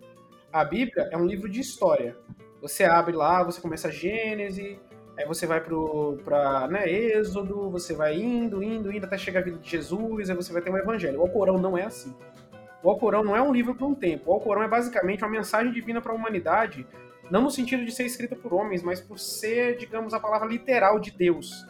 A Bíblia é um livro de história. Você abre lá, você começa a Gênesis, aí você vai pro pra, né, Êxodo, você vai indo, indo, indo até chegar a vida de Jesus, aí você vai ter um evangelho. O Alcorão não é assim. O Alcorão não é um livro para um tempo. O Alcorão é basicamente uma mensagem divina para a humanidade, não no sentido de ser escrita por homens, mas por ser, digamos, a palavra literal de Deus.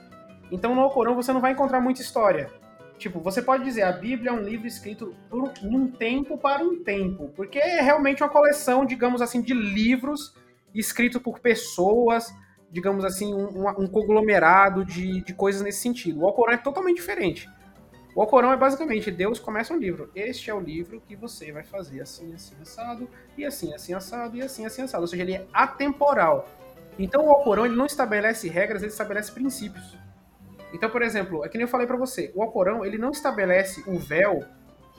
Então no Alcorão você não vai encontrar muita história. Tipo, você pode dizer, a Bíblia é um livro escrito por um tempo para um tempo, porque é realmente uma coleção, digamos assim, de livros escritos por pessoas, digamos assim, um, um conglomerado de, de coisas nesse sentido. O Alcorão é totalmente diferente. O Alcorão é basicamente, Deus começa um livro. Este é o livro que você vai fazer assim, assim, assado, e assim, assim, assado, e assim, assim, assado. Ou seja, ele é atemporal. Então o Alcorão ele não estabelece regras, ele estabelece princípios. Então, por exemplo, é que nem eu falei para você, o Alcorão, ele não estabelece o véu,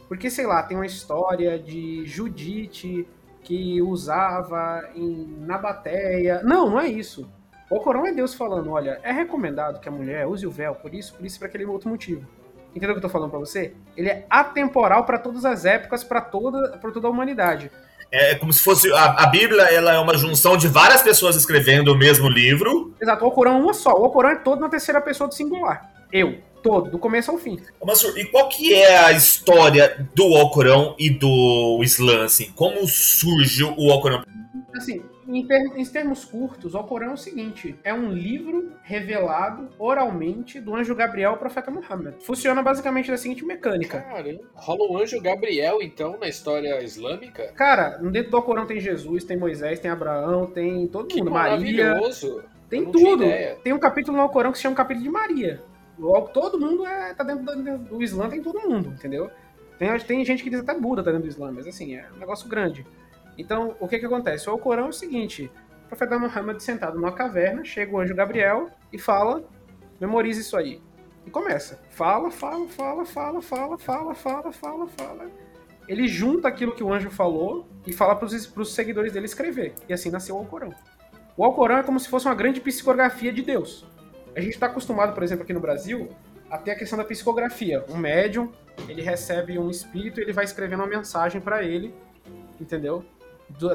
porque, sei lá, tem uma história de Judite que usava em Nabateia. Não, não é isso. O Alcorão é Deus falando, olha, é recomendado que a mulher use o véu por isso, por isso, por aquele outro motivo. Entendeu o que eu tô falando para você? Ele é atemporal para todas as épocas, para toda, pra toda a humanidade. É como se fosse. A, a, Bíblia ela é uma junção de várias pessoas escrevendo o mesmo livro. Exato, o Alcorão é uma só. O Alcorão é todo na terceira pessoa do singular. Eu. Todo, do começo ao fim. Mas, e qual que é a história do Alcorão e do Islã, assim? Como surge o Alcorão? Assim, em, ter, em, termos curtos, o Alcorão é o seguinte: é um livro revelado oralmente do anjo Gabriel ao profeta Muhammad. Funciona basicamente da seguinte mecânica. Cara, rola o anjo Gabriel, então, na história islâmica? Cara, dentro do Alcorão tem Jesus, tem Moisés, tem Abraão, tem todo que mundo. Maria. Tem tudo. Tem um capítulo no Alcorão que se chama capítulo de Maria. Logo, todo mundo é, tá dentro do, do Islã, tem todo mundo, entendeu? Tem, tem gente que diz até Buda tá dentro do Islã, mas assim, é um negócio grande. Então, o que que acontece? O Alcorão é o seguinte: o profeta Muhammad sentado numa caverna, chega o anjo Gabriel e fala: memorize isso aí. E começa. Fala, fala, fala, fala, fala, fala, fala, fala, fala. Ele junta aquilo que o anjo falou e fala para os seguidores dele escrever. E assim nasceu o Alcorão. O Alcorão é como se fosse uma grande psicografia de Deus. A gente está acostumado, por exemplo, aqui no Brasil, a ter a questão da psicografia. Um médium, ele recebe um espírito e ele vai escrevendo uma mensagem para ele, entendeu?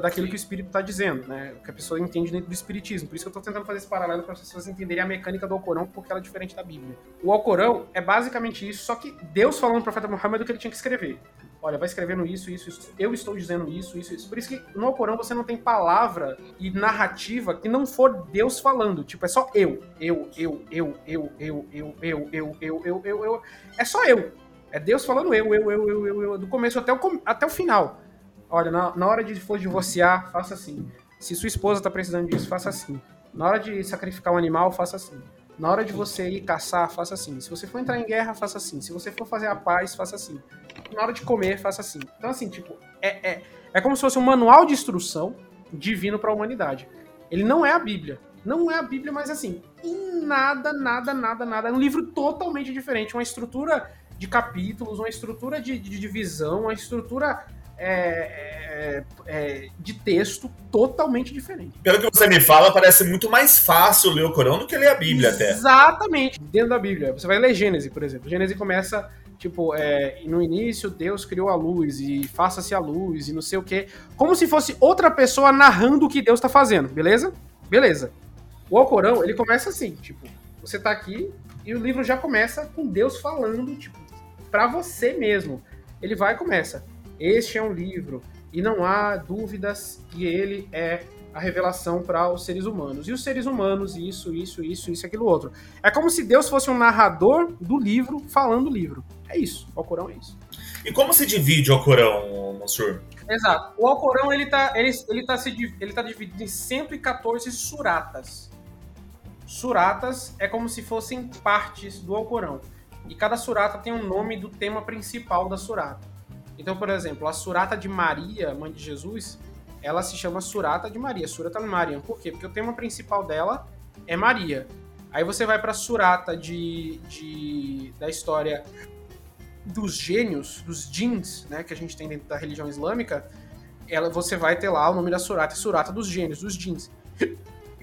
daquilo que o espírito está dizendo, né? O que a pessoa entende dentro do espiritismo. Por isso que eu estou tentando fazer esse paralelo para as pessoas entenderem a mecânica do Alcorão, porque ela é diferente da Bíblia. O Alcorão é basicamente isso, só que Deus falando para profeta Muhammad o que ele tinha que escrever. Olha, vai escrevendo isso, isso, isso. Eu estou dizendo isso, isso, isso. Por isso que no Alcorão você não tem palavra e narrativa que não for Deus falando. Tipo, é só eu. Eu, eu, eu, eu, eu, eu, eu, eu, eu, eu, eu, eu. É só eu. É Deus falando eu, eu, eu, eu, eu, eu, do começo até o, até o final. Olha, na, na hora de for divorciar, faça assim. Se sua esposa está precisando disso, faça assim. Na hora de sacrificar um animal, faça assim. Na hora de você ir caçar, faça assim. Se você for entrar em guerra, faça assim. Se você for fazer a paz, faça assim. Na hora de comer, faça assim. Então, assim, tipo, é, é, é como se fosse um manual de instrução divino para a humanidade. Ele não é a Bíblia. Não é a Bíblia, mas assim, em nada, nada, nada, nada. É um livro totalmente diferente. Uma estrutura de capítulos, uma estrutura de, de divisão, uma estrutura é, é, de texto totalmente diferente. Pelo que você me fala, parece muito mais fácil ler o Corão do que ler a Bíblia Exatamente. até. Exatamente. Dentro da Bíblia. Você vai ler Gênesis, por exemplo. Gênesis começa, tipo, é, no início Deus criou a luz e faça-se a luz e não sei o quê. Como se fosse outra pessoa narrando o que Deus está fazendo, beleza? Beleza. O Alcorão, ele começa assim, tipo, você tá aqui e o livro já começa com Deus falando, tipo, para você mesmo. Ele vai e começa. Este é um livro e não há dúvidas que ele é a revelação para os seres humanos. E os seres humanos, isso, isso, isso, isso, aquilo outro. É como se Deus fosse um narrador do livro falando o livro. É isso. O Alcorão é isso. E como se divide o Alcorão, Mansur? Exato. O Alcorão ele tá, ele, ele tá, se, ele tá dividido em 114 suratas. Suratas é como se fossem partes do Alcorão. E cada surata tem um nome do tema principal da surata. Então, por exemplo, a surata de Maria, mãe de Jesus, ela se chama Surata de Maria, Surata Mariam. Por quê? Porque o tema principal dela é Maria. Aí você vai pra Surata de, de, da história dos gênios, dos djinns, né, que a gente tem dentro da religião islâmica, ela, você vai ter lá o nome da Surata, Surata dos gênios, dos djinns.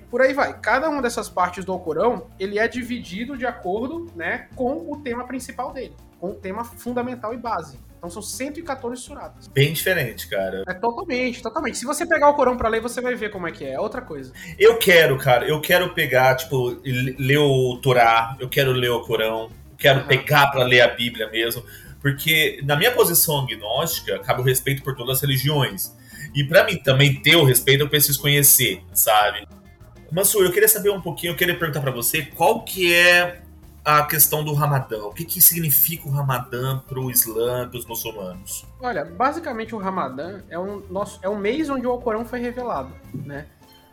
Por aí vai. Cada uma dessas partes do Alcorão, ele é dividido de acordo, né, com o tema principal dele, com o tema fundamental e base. Então são 114 suratas. Bem diferente, cara. É totalmente, totalmente. Se você pegar o Corão para ler, você vai ver como é que é. É outra coisa. Eu quero, cara, eu quero pegar, tipo, ler o Torá, eu quero ler o Corão, quero uhum. pegar para ler a Bíblia mesmo, porque na minha posição agnóstica, cabe o respeito por todas as religiões. E para mim também ter o respeito, eu preciso conhecer, sabe? Mansur, eu queria saber um pouquinho, eu queria perguntar para você qual que é a questão do Ramadã. O que, que significa o Ramadã para o Islã, para os muçulmanos? Olha, basicamente o Ramadã é um, nosso, é um mês onde o Alcorão foi revelado, né?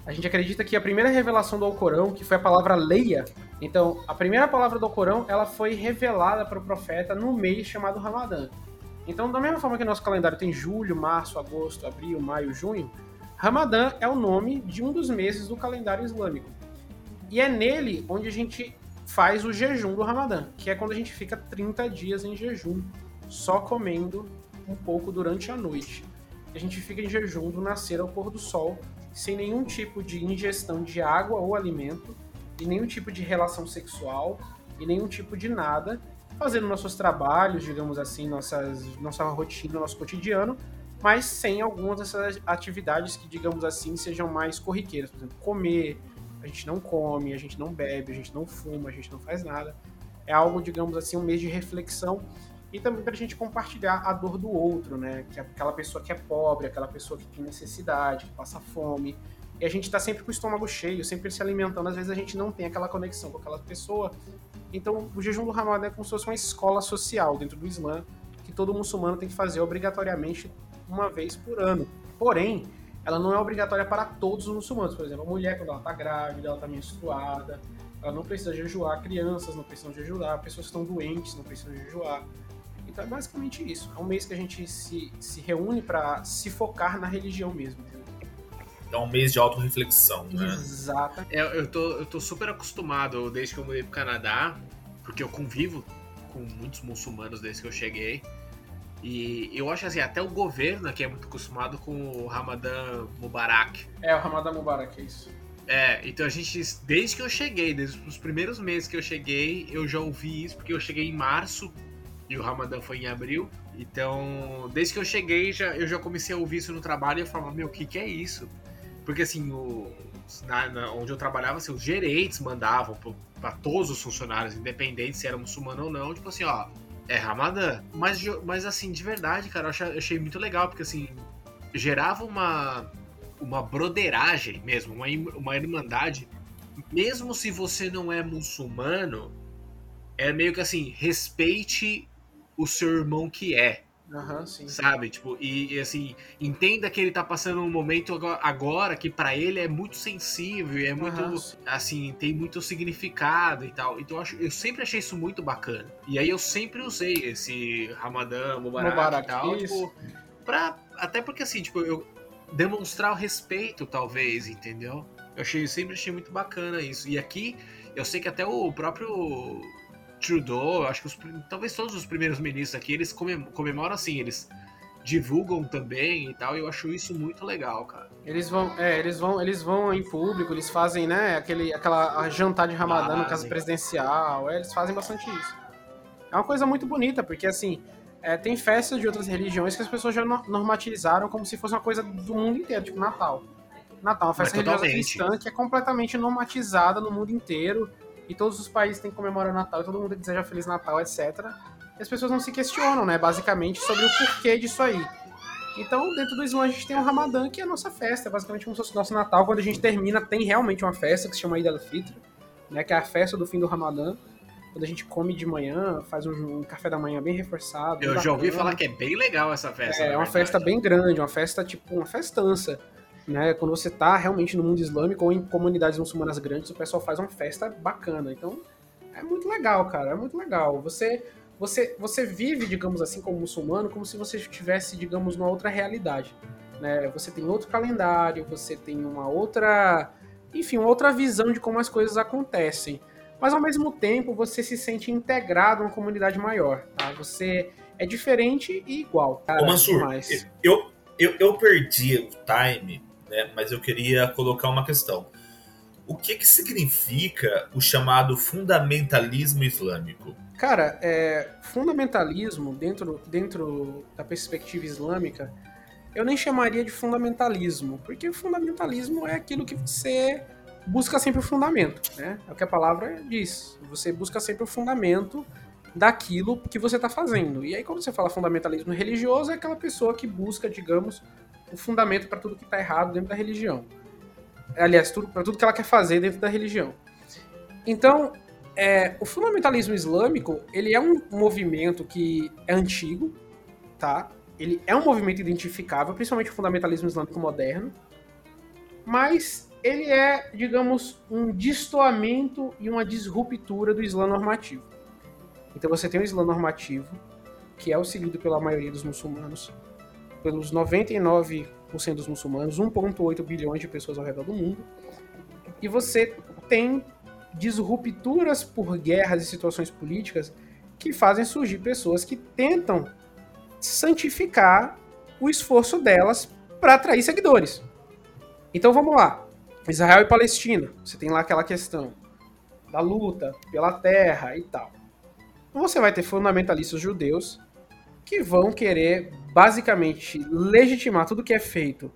A gente acredita que a primeira revelação do Alcorão, que foi a palavra leia, então a primeira palavra do Alcorão, ela foi revelada para o profeta no mês chamado Ramadã. Então, da mesma forma que nosso calendário tem julho, março, agosto, abril, maio, junho, Ramadã é o nome de um dos meses do calendário islâmico. E é nele onde a gente faz o jejum do Ramadã, que é quando a gente fica 30 dias em jejum, só comendo um pouco durante a noite. A gente fica em jejum do nascer ao pôr do sol, sem nenhum tipo de ingestão de água ou alimento, e nenhum tipo de relação sexual, e nenhum tipo de nada, fazendo nossos trabalhos, digamos assim, nossas, nossa rotina, nosso cotidiano, mas sem algumas dessas atividades que, digamos assim, sejam mais corriqueiras. Por exemplo, comer, a gente não come, a gente não bebe, a gente não fuma, a gente não faz nada. É algo, digamos assim, um mês de reflexão e também para a gente compartilhar a dor do outro, né? Que é aquela pessoa que é pobre, aquela pessoa que tem necessidade, que passa fome. E a gente está sempre com o estômago cheio, sempre se alimentando. Às vezes a gente não tem aquela conexão com aquela pessoa. Então, o jejum do Ramadã é como se fosse uma escola social dentro do Islã, que todo muçulmano tem que fazer obrigatoriamente uma vez por ano. Porém, ela não é obrigatória para todos os muçulmanos. Por exemplo, a mulher, quando ela está grávida, ela está menstruada, ela não precisa jejuar. Crianças não precisam jejuar. Pessoas que estão doentes não precisam jejuar. Então é basicamente isso. É um mês que a gente se, se reúne para se focar na religião mesmo. É um mês de autorreflexão, né? Exato. É, eu, tô, eu tô super acostumado desde que eu mudei pro Canadá, porque eu convivo com muitos muçulmanos desde que eu cheguei. E eu acho assim, até o governo aqui é muito acostumado com o Ramadan Mubarak. É, o Ramadan Mubarak, é isso. É, então a gente, desde que eu cheguei, desde os primeiros meses que eu cheguei, eu já ouvi isso, porque eu cheguei em março e o Ramadan foi em abril. Então, desde que eu cheguei, já, eu já comecei a ouvir isso no trabalho e eu falava, meu, o que, que é isso? Porque assim, o, na, na, onde eu trabalhava, assim, os gerentes mandavam para todos os funcionários, independente se era muçulmano ou não, tipo assim, ó, é Ramadã. Mas, mas assim, de verdade, cara, eu achei, eu achei muito legal, porque assim, gerava uma, uma broderagem mesmo, uma, uma irmandade. Mesmo se você não é muçulmano, é meio que assim, respeite o seu irmão que é. Uhum, sim. Sabe? Tipo, e, e, assim, entenda que ele tá passando um momento agora que para ele é muito sensível, é muito, uhum, assim, tem muito significado e tal. Então eu, acho, eu sempre achei isso muito bacana. E aí eu sempre usei esse Ramadã, Mubarak, Mubarak e tal, tipo, pra, até porque assim, tipo, eu demonstrar o respeito, talvez, entendeu? Eu achei, sempre achei muito bacana isso. E aqui, eu sei que até o próprio Trudeau, acho que os, talvez todos os primeiros ministros aqui, eles comemoram assim, eles divulgam também e tal, e eu acho isso muito legal, cara. Eles vão, é, eles vão, eles vão em público, eles fazem, né, aquele, aquela jantar de Ramadã ah, no caso presidencial, é, eles fazem bastante isso. É uma coisa muito bonita, porque assim, é, tem festas de outras religiões que as pessoas já normatizaram como se fosse uma coisa do mundo inteiro, tipo Natal. Natal, uma festa religiosa cristã que é completamente normatizada no mundo inteiro e todos os países têm que comemorar o Natal, e todo mundo deseja Feliz Natal, etc. E as pessoas não se questionam, né, basicamente, sobre o porquê disso aí. Então, dentro do Islã, a gente tem o Ramadã, que é a nossa festa, basicamente como se fosse o nosso Natal. Quando a gente termina, tem realmente uma festa que se chama Eid al-Fitr, né, que é a festa do fim do Ramadã. Quando a gente come de manhã, faz um, um café da manhã bem reforçado. Eu bem já ouvi falar que é bem legal essa festa. É, é uma festa bem grande, uma festa, tipo, uma festança né? Quando você está realmente no mundo islâmico ou em comunidades muçulmanas grandes, o pessoal faz uma festa bacana. Então, é muito legal, cara, é muito legal. Você você você vive, digamos assim, como muçulmano, como se você estivesse, digamos, numa outra realidade. né? Você tem outro calendário, você tem uma outra, enfim, uma outra visão de como as coisas acontecem. Mas ao mesmo tempo você se sente integrado a uma comunidade maior, tá? Você é diferente e igual. Cara, Ô Mansur, eu, eu, eu perdi o time, né? Mas eu queria colocar uma questão. O que, que significa o chamado fundamentalismo islâmico? Cara, é, fundamentalismo dentro, dentro da perspectiva islâmica, eu nem chamaria de fundamentalismo, porque fundamentalismo é aquilo que você busca sempre o fundamento, né? É o que a palavra diz. Você busca sempre o fundamento daquilo que você está fazendo. E aí, quando você fala fundamentalismo religioso, é aquela pessoa que busca, digamos, o fundamento para tudo que está errado dentro da religião. Aliás, para tudo que ela quer fazer dentro da religião. Então, é, o fundamentalismo islâmico, ele é um movimento que é antigo, tá? Ele é um movimento identificável, principalmente o fundamentalismo islâmico moderno, mas ele é, digamos, um destoamento e uma disruptura do Islã normativo. Então você tem o Islã normativo, que é o seguido pela maioria dos muçulmanos, pelos 99% dos muçulmanos, 1,8 bilhões de pessoas ao redor do mundo, e você tem disrupturas por guerras e situações políticas que fazem surgir pessoas que tentam santificar o esforço delas para atrair seguidores. Então vamos lá. Israel e Palestina. Você tem lá aquela questão da luta pela terra e tal. Você vai ter fundamentalistas judeus que vão querer basicamente legitimar tudo que é feito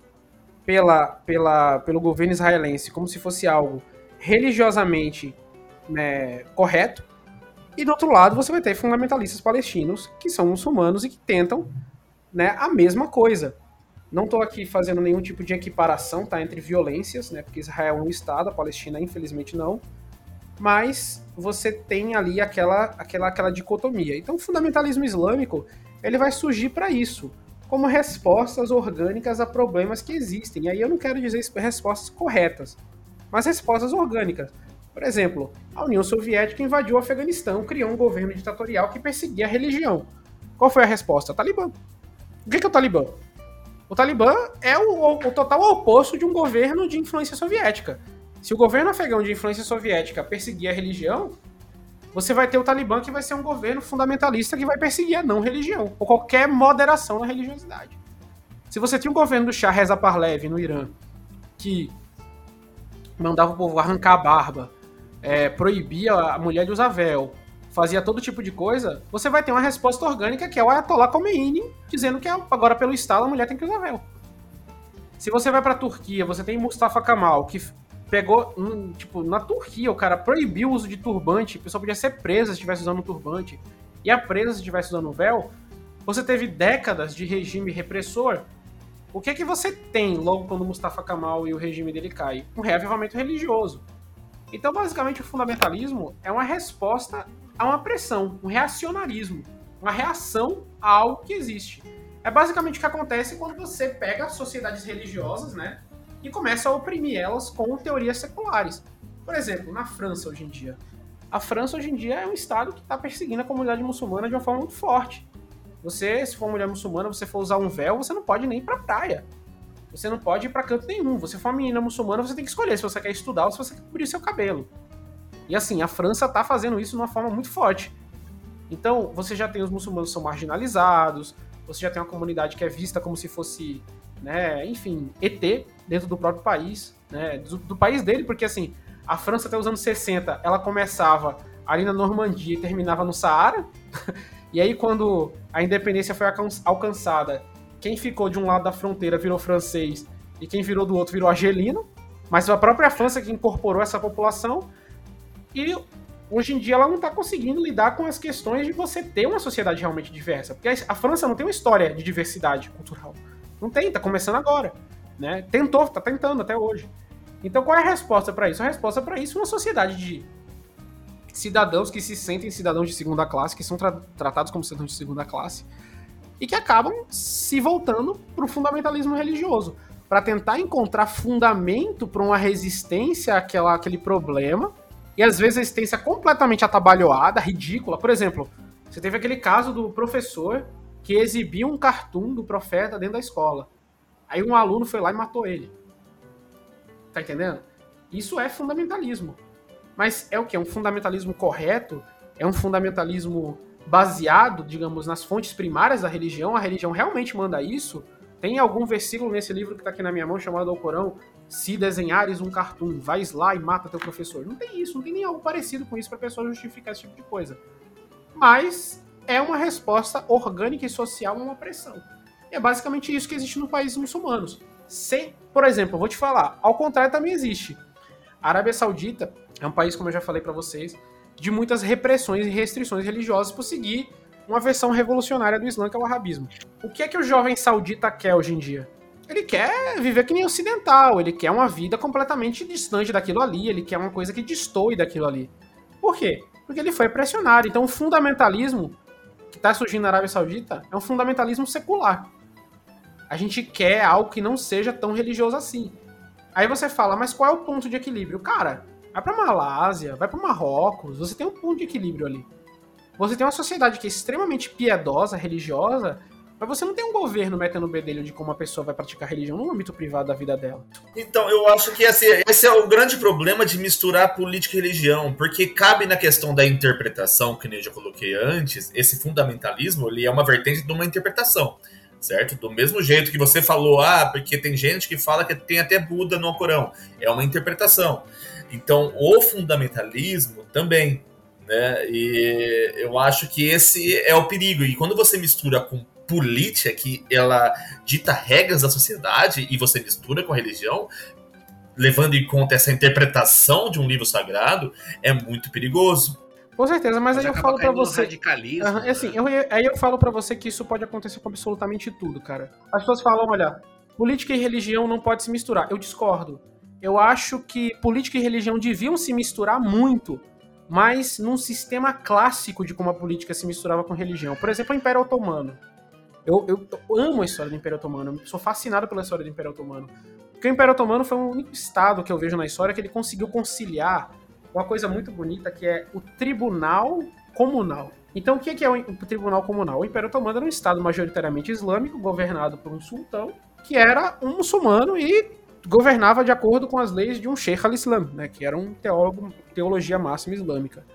pela, pela, pelo governo israelense como se fosse algo religiosamente né, correto. E do outro lado você vai ter fundamentalistas palestinos que são muçulmanos e que tentam né, a mesma coisa. Não estou aqui fazendo nenhum tipo de equiparação tá, entre violências, né, porque Israel é um Estado, a Palestina, infelizmente, não. Mas você tem ali aquela, aquela, aquela dicotomia. Então, o fundamentalismo islâmico ele vai surgir para isso, como respostas orgânicas a problemas que existem. E aí eu não quero dizer respostas corretas, mas respostas orgânicas. Por exemplo, a União Soviética invadiu o Afeganistão, criou um governo ditatorial que perseguia a religião. Qual foi a resposta? Talibã. O que é, o Talibã? O Talibã é o, o, total oposto de um governo de influência soviética. Se o governo afegão de influência soviética perseguia a religião, você vai ter o Talibã que vai ser um governo fundamentalista que vai perseguir a não religião, ou qualquer moderação na religiosidade. Se você tinha um governo do Shah Reza Parlev no Irã, que mandava o povo arrancar a barba, é, proibia a mulher de usar véu, fazia todo tipo de coisa, você vai ter uma resposta orgânica que é o Ayatollah Khomeini dizendo que agora pelo Estado a mulher tem que usar véu. Se você vai pra Turquia, você tem Mustafa Kemal, que pegou, hum, tipo, na Turquia o cara proibiu o uso de turbante, a pessoa podia ser presa se estivesse usando um turbante, e a presa se estivesse usando um véu, você teve décadas de regime repressor. O que é que você tem logo quando Mustafa Kemal e o regime dele cai? Um reavivamento religioso. Então, basicamente, o fundamentalismo é uma resposta a uma pressão, um reacionarismo, uma reação a algo que existe. É basicamente o que acontece quando você pega sociedades religiosas, né, e começa a oprimir elas com teorias seculares. Por exemplo, na França hoje em dia. A França hoje em dia é um estado que está perseguindo a comunidade muçulmana de uma forma muito forte. Você, se for mulher muçulmana, você for usar um véu, você não pode nem ir pra praia. Você não pode ir para canto nenhum. Você for uma menina muçulmana, você tem que escolher se você quer estudar ou se você quer cobrir seu cabelo. E assim, a França tá fazendo isso de uma forma muito forte. Então, você já tem os muçulmanos que são marginalizados, você já tem uma comunidade que é vista como se fosse, né, enfim, ET dentro do próprio país, né, do, do país dele, porque assim, a França até os anos 60, ela começava ali na Normandia e terminava no Saara. e aí, quando a independência foi alcançada quem ficou de um lado da fronteira virou francês e quem virou do outro virou argelino, mas a própria França que incorporou essa população e hoje em dia ela não está conseguindo lidar com as questões de você ter uma sociedade realmente diversa, porque a França não tem uma história de diversidade cultural, não tem, está começando agora, né? Tentou, está tentando até hoje. Então qual é a resposta para isso? A resposta para isso é uma sociedade de cidadãos que se sentem cidadãos de segunda classe, que são tra tratados como cidadãos de segunda classe, e que acabam se voltando para o fundamentalismo religioso, para tentar encontrar fundamento para uma resistência àquela, àquele problema, e às vezes a resistência completamente atabalhoada, ridícula. Por exemplo, você teve aquele caso do professor que exibiu um cartoon do profeta dentro da escola. Aí um aluno foi lá e matou ele. Tá entendendo? Isso é fundamentalismo. Mas é o que? É um fundamentalismo correto? É um fundamentalismo baseado, digamos, nas fontes primárias da religião? A religião realmente manda isso? Tem algum versículo nesse livro que tá aqui na minha mão chamado Alcorão? Se desenhares um cartoon, vais lá e mata teu professor. Não tem isso, não tem nem algo parecido com isso para pessoa justificar esse tipo de coisa. Mas é uma resposta orgânica e social a uma pressão. E é basicamente isso que existe nos países muçulmanos. Sem, por exemplo, eu vou te falar, ao contrário também existe. A Arábia Saudita é um país, como eu já falei para vocês, de muitas repressões e restrições religiosas por seguir uma versão revolucionária do Islã, que é o arabismo. O que é que o jovem saudita quer hoje em dia? Ele quer viver que nem ocidental, ele quer uma vida completamente distante daquilo ali, ele quer uma coisa que destoe daquilo ali. Por quê? Porque ele foi pressionado. Então o fundamentalismo está surgindo na Arábia Saudita é um fundamentalismo secular. A gente quer algo que não seja tão religioso assim. Aí você fala, mas qual é o ponto de equilíbrio? Cara, vai pra Malásia, vai para Marrocos, você tem um ponto de equilíbrio ali. Você tem uma sociedade que é extremamente piedosa, religiosa, mas você não tem um governo metendo o bedelho de como a pessoa vai praticar religião no âmbito privado da vida dela. Então, eu acho que esse, esse é o grande problema de misturar política e religião, porque cabe na questão da interpretação, que nem eu já coloquei antes, esse fundamentalismo, ele é uma vertente de uma interpretação certo? Do mesmo jeito que você falou, ah, porque tem gente que fala que tem até Buda no Corão. É uma interpretação. Então, o fundamentalismo também, né? E eu acho que esse é o perigo. E quando você mistura com política, que ela dita regras da sociedade, e você mistura com a religião, levando em conta essa interpretação de um livro sagrado, é muito perigoso. Com certeza, mas, mas aí eu falo para você. Radicalismo, uhum, assim, eu, aí eu falo para você que isso pode acontecer com absolutamente tudo, cara. As pessoas falam, olha, política e religião não pode se misturar. Eu discordo. Eu acho que política e religião deviam se misturar muito, mas num sistema clássico de como a política se misturava com religião. Por exemplo, o Império Otomano. Eu, eu, eu amo a história do Império Otomano, sou fascinado pela história do Império Otomano. Porque o Império Otomano foi o único estado que eu vejo na história que ele conseguiu conciliar uma coisa muito bonita que é o Tribunal Comunal. Então, o que é o Tribunal Comunal? O Império Otomano era um estado majoritariamente islâmico, governado por um sultão, que era um muçulmano e governava de acordo com as leis de um Sheikh al-Islam, né, que era um teólogo, teologia máxima islâmica.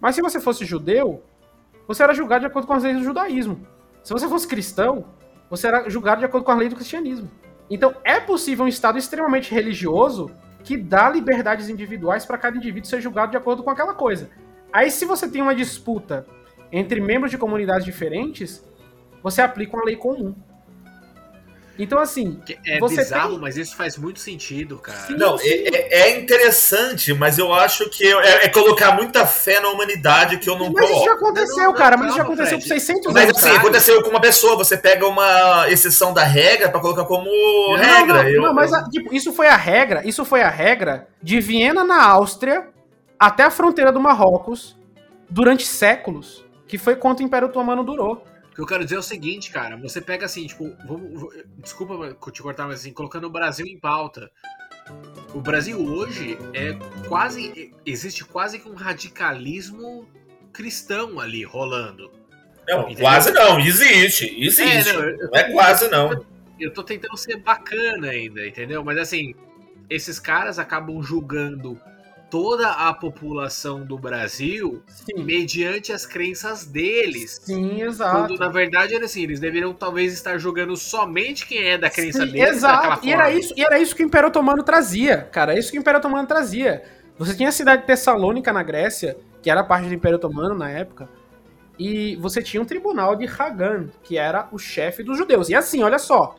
Mas se você fosse judeu, você era julgado de acordo com as leis do judaísmo. Se você fosse cristão, você era julgado de acordo com as leis do cristianismo. Então, é possível um estado extremamente religioso que dá liberdades individuais para cada indivíduo ser julgado de acordo com aquela coisa. Aí, se você tem uma disputa entre membros de comunidades diferentes, você aplica uma lei comum. Então, assim. É bizarro, tem... mas isso faz muito sentido, cara. Sim, não, sim. É, é, interessante, mas eu acho que é, é, colocar muita fé na humanidade que eu não Mas isso já aconteceu, não, não, cara. Mas isso já aconteceu Fred. por 600 mas, anos. Mas assim, aconteceu com uma pessoa. Você pega uma exceção da regra para colocar como não, regra. Não, eu, não mas a, tipo, isso foi a regra. Isso foi a regra de Viena, na Áustria, até a fronteira do Marrocos, durante séculos. Que foi quanto o Império Otomano durou que eu quero dizer é o seguinte, cara. Você pega assim, tipo, vamos, desculpa te cortar, mas assim, colocando o Brasil em pauta. O Brasil hoje é quase. Existe quase que um radicalismo cristão ali rolando. Não, entendeu? quase não, existe. Existe. É, não, eu, não é quase não. Eu tô tentando ser bacana ainda, entendeu? Mas assim, esses caras acabam julgando toda a população do Brasil Sim. mediante as crenças deles. Sim, exato. Quando na verdade era assim, eles deveriam talvez estar jogando somente quem é da crença Sim, deles. Exato. E era, isso, e era isso que o Império Otomano trazia, cara. É isso que o Império Otomano trazia. Você tinha a cidade de Tessalônica na Grécia, que era parte do Império Otomano na época. E você tinha um tribunal de Hagan, que era o chefe dos judeus. E assim, olha só.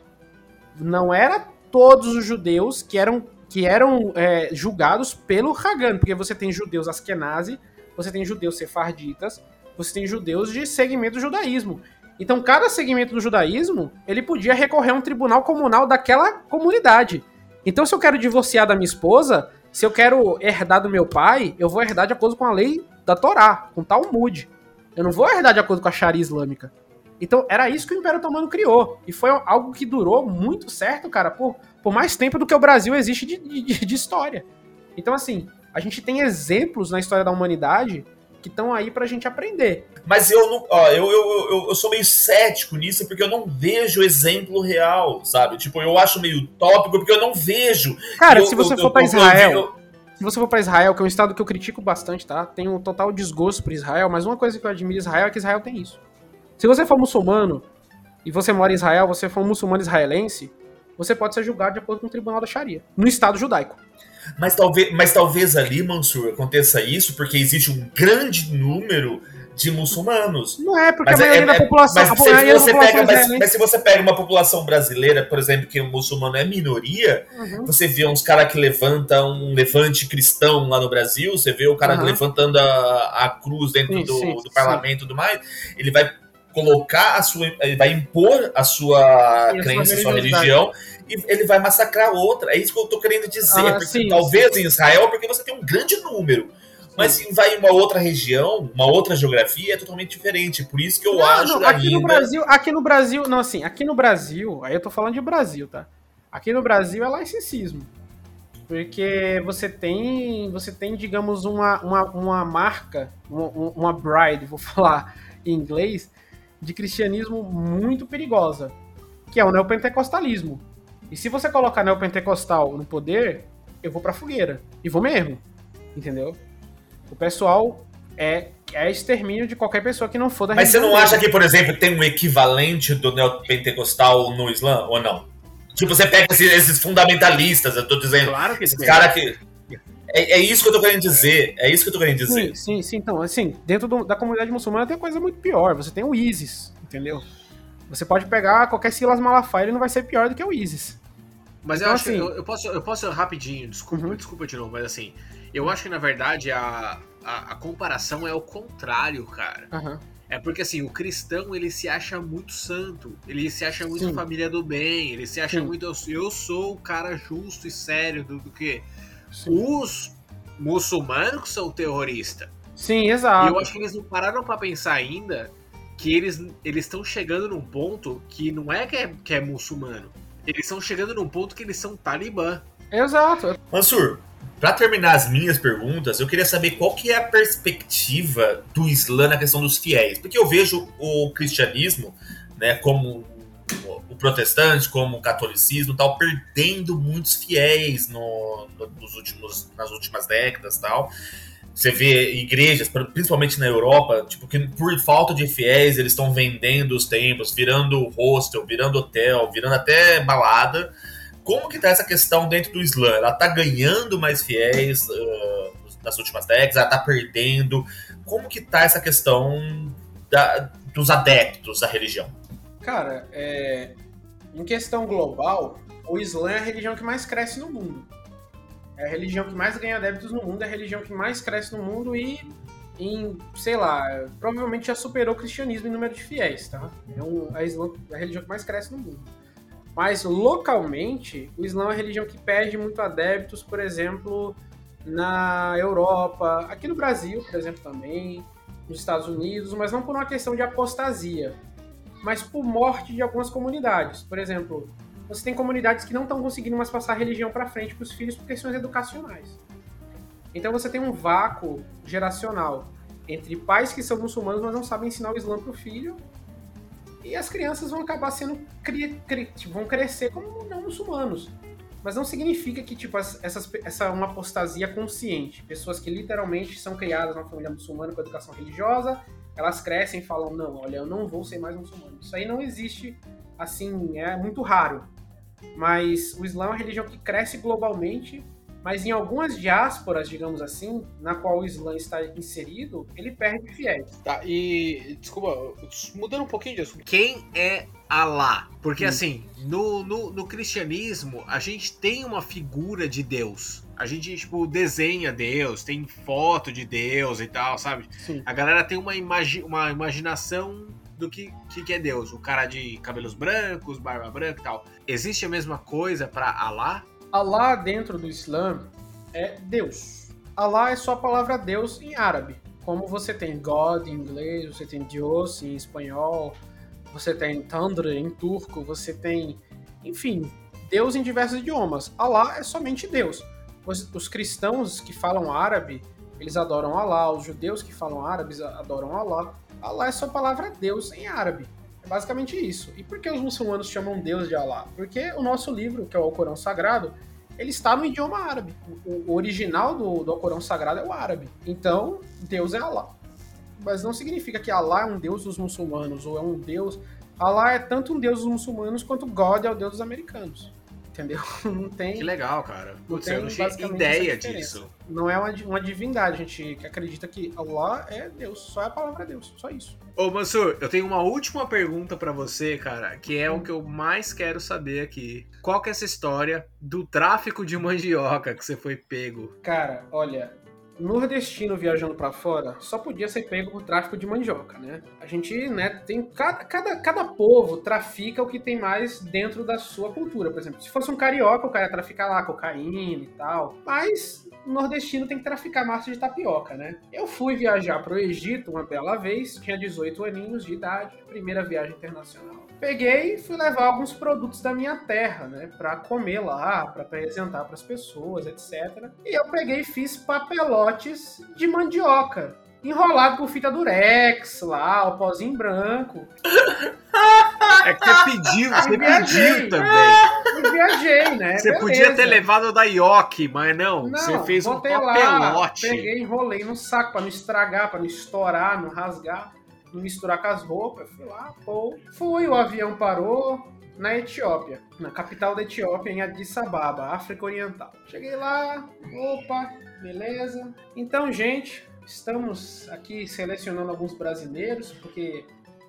Não era todos os judeus que eram que eram é, julgados pelo Hagan, porque você tem judeus askenazi, você tem judeus sefarditas, você tem judeus de segmento do judaísmo. Então, cada segmento do judaísmo, ele podia recorrer a um tribunal comunal daquela comunidade. Então, se eu quero divorciar da minha esposa, se eu quero herdar do meu pai, eu vou herdar de acordo com a lei da Torá, com Talmud. Eu não vou herdar de acordo com a Sharia islâmica. Então, era isso que o Império Otomano criou. E foi algo que durou muito certo, cara, por por mais tempo do que o Brasil existe de, de, de história. Então, assim, a gente tem exemplos na história da humanidade estão aí pra gente aprender. Mas eu não. Ó, eu, eu, eu, eu, sou meio cético nisso, porque eu não vejo exemplo real, sabe? Tipo, eu acho meio tópico, porque eu não vejo. Cara, eu, se você eu, for pra eu- Israel. Se você for pra Israel, que é um estado que eu critico bastante, tá? Tenho um total desgosto por Israel, mas uma coisa que eu admiro Israel é que Israel tem isso. Se você for muçulmano e você mora em Israel, você for um muçulmano israelense, você pode ser julgado de acordo com o tribunal da Sharia, no estado judaico. Mas talvez, mas talvez ali, Mansur, aconteça isso porque existe um grande número de muçulmanos. Não é, porque Mas, a é- maioria é- da população, mas se você pega, mas, israelense- mas se você pega uma população brasileira, por exemplo, que o muçulmano é minoria, Uhum. você vê uns caras que levantam um levante cristão lá no Brasil, você vê o cara Aham. levantando a, a cruz dentro Sim, do, sim, do parlamento e tudo mais, ele vai colocar a sua. Ele vai impor a sua E crença, a sua religião, e ele vai massacrar outra. É isso que eu tô querendo dizer. Ah, porque sim, talvez em Israel, porque você tem um grande número. Mas se vai em uma outra região, uma outra geografia, é totalmente diferente. Por isso que eu Não, acho não, aqui ainda. no Brasil, aqui no Brasil, não assim, aqui no Brasil, aí eu tô falando de Brasil, tá? Aqui no Brasil é laicismo. Porque você tem, você tem, digamos, uma, uma, uma marca, uma, uma bride, vou falar em inglês, de cristianismo muito perigosa, que é o neopentecostalismo. E se você colocar neopentecostal no poder, eu vou pra fogueira. E vou mesmo. Entendeu? O pessoal é, é extermínio de qualquer pessoa que não for da Mas você não acha que, por exemplo, tem um equivalente do neopentecostal no Islã, ou não? Tipo, você pega esses, esses fundamentalistas, eu tô dizendo, Claro que esses tem. caras que. É, é isso que eu tô querendo dizer. É isso que eu tô querendo dizer. Sim, sim, sim. Então, assim, dentro do- da comunidade muçulmana tem coisa muito pior. Você tem o ISIS, entendeu? Você pode pegar qualquer Silas Malafaia, ele não vai ser pior do que o ISIS. Mas Então, eu acho que assim- eu, eu posso, eu posso rapidinho, desculpa, Uhum. desculpa de novo, mas assim, eu acho que na verdade a, a, a comparação é o contrário, cara. Aham. É porque assim, o cristão ele se acha muito santo, ele se acha muito Sim. família do bem, ele se acha Sim. muito. Eu, eu sou o cara justo e sério do, do que Sim. os muçulmanos que são terroristas. Sim, E exato. eu acho que eles não pararam pra pensar ainda que eles eles estão chegando num ponto que não é que é, que é muçulmano. Eles estão chegando num ponto que eles são talibã. Exato. Mansur, pra terminar as minhas perguntas, eu queria saber qual que é a perspectiva do Islã na questão dos fiéis. Porque eu vejo o cristianismo, né, como o protestante, como o catolicismo, tal, perdendo muitos fiéis no, no- nos últimos, nas últimas décadas, tal. Você vê igrejas, principalmente na Europa, tipo, que por falta de fiéis, eles estão vendendo os templos, virando hostel, virando hotel, virando até balada. Como que tá essa questão dentro do Islã? Ela tá ganhando mais fiéis ah, nas últimas décadas? Ela tá perdendo? Como que tá essa questão da- dos adeptos da religião? Cara, é, em questão global, o Islã é a religião que mais cresce no mundo. É a religião que mais ganha adeptos no mundo, é a religião que mais cresce no mundo e, em, sei lá, provavelmente já superou o cristianismo em número de fiéis, tá? É um, a, Islã, a religião que mais cresce no mundo. Mas localmente, o Islã é a religião que perde muito adeptos, por exemplo, na Europa, aqui no Brasil, por exemplo, também, nos Estados Unidos, mas não por uma questão de apostasia mas por morte de algumas comunidades. Por exemplo, você tem comunidades que não estão conseguindo mais passar a religião para frente para os filhos por questões educacionais. Então você tem um vácuo geracional entre pais que são muçulmanos, mas não sabem ensinar o Islã para o filho, e as crianças vão acabar sendo cri- cri- tipo, vão crescer como não muçulmanos. Mas não significa que tipo as- essas, essa é uma apostasia consciente. Pessoas que literalmente são criadas numa família muçulmana com educação religiosa, elas crescem e falam, não, olha, eu não vou ser mais muçulmano. Isso aí não existe, assim, é muito raro. Mas o Islã é uma religião que cresce globalmente, mas em algumas diásporas, digamos assim, na qual o Islã está inserido, ele perde fiéis. Tá, e desculpa, mudando um pouquinho de assunto. Quem é Alá? Porque Hum. assim, no, no, no cristianismo, a gente tem uma figura de Deus. A gente, tipo, desenha Deus, tem foto de Deus e tal, sabe? Sim. A galera tem uma, imagi uma imaginação do que, que, que é Deus. O cara de cabelos brancos, barba branca e tal. Existe a mesma coisa pra Alá? Alá dentro do Islã é Deus. Alá é só a palavra Deus em árabe. Como você tem God em inglês, você tem Dios em espanhol, você tem Tandra em turco, você tem, enfim, Deus em diversos idiomas. Alá é somente Deus. Os, os cristãos que falam árabe eles adoram Allah, os judeus que falam árabes adoram Allah. Allah é só a palavra Deus em árabe. Basicamente isso. E por que os muçulmanos chamam Deus de Allah? Porque o nosso livro, que é o Alcorão Sagrado, ele está no idioma árabe. O, original do, do Alcorão Sagrado é o árabe. Então, Deus é Allah. Mas não significa que Allah é um Deus dos muçulmanos, ou é um Deus. Allah é tanto um Deus dos muçulmanos quanto God é o Deus dos americanos entendeu? Não tem. Que legal, cara. Não Putz, tem eu não tinha ideia disso. Não é uma, uma divindade, a gente que acredita que Allah é Deus, só é a palavra Deus, só isso. Ô, Mansur, eu tenho uma última pergunta para você, cara, que é hum. o que eu mais quero saber aqui. Qual que é essa história do tráfico de mandioca que você foi pego? Cara, olha, nordestino viajando para fora só podia ser pego por tráfico de mandioca, né? A gente, né, tem cada, cada, cada povo trafica o que tem mais dentro da sua cultura. Por exemplo, se fosse um carioca, o cara ia traficar lá cocaína e tal. Mas nordestino tem que traficar massa de tapioca, né? Eu fui viajar para o Egito uma bela vez, tinha 18 aninhos de idade, primeira viagem internacional. Peguei e fui levar alguns produtos da minha terra, né, para comer lá, para apresentar para as pessoas, etc. E eu peguei e fiz papelotes de mandioca enrolado com fita durex lá, o pozinho branco. É que você pediu, você pediu também. E viajei, né? Você Beleza. podia ter levado da Ioki, mas não. não você fez um papelote. Lá, peguei, enrolei no saco para não estragar, para não estourar, não rasgar, não misturar com as roupas. Fui lá, pô. Fui, o avião parou na Etiópia, na capital da Etiópia, em Addis Ababa, África Oriental. Cheguei lá, opa, beleza. Então, gente, estamos aqui selecionando alguns brasileiros, porque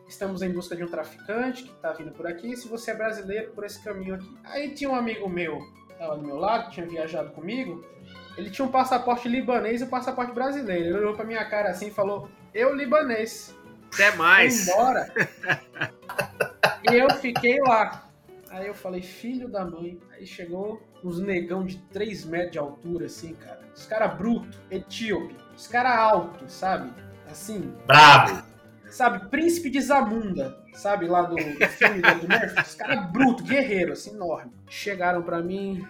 estamos em busca de um traficante que está vindo por aqui. Se você é brasileiro, por esse caminho aqui. Aí tinha um amigo meu, estava do meu lado, que tinha viajado comigo. Ele tinha um passaporte libanês e um passaporte brasileiro. Ele olhou pra minha cara assim e falou: Eu, libanês. Até mais. Foi embora. e eu fiquei lá. Aí eu falei, filho da mãe. Aí chegou uns negão de 3 metros de altura, assim, cara. Os caras bruto, etíope. Os caras altos, sabe? Assim. Brabo! Sabe, príncipe de Zamunda, sabe? Lá do, do filme do Murphy. Os caras bruto, guerreiro, assim, enorme. Chegaram para mim,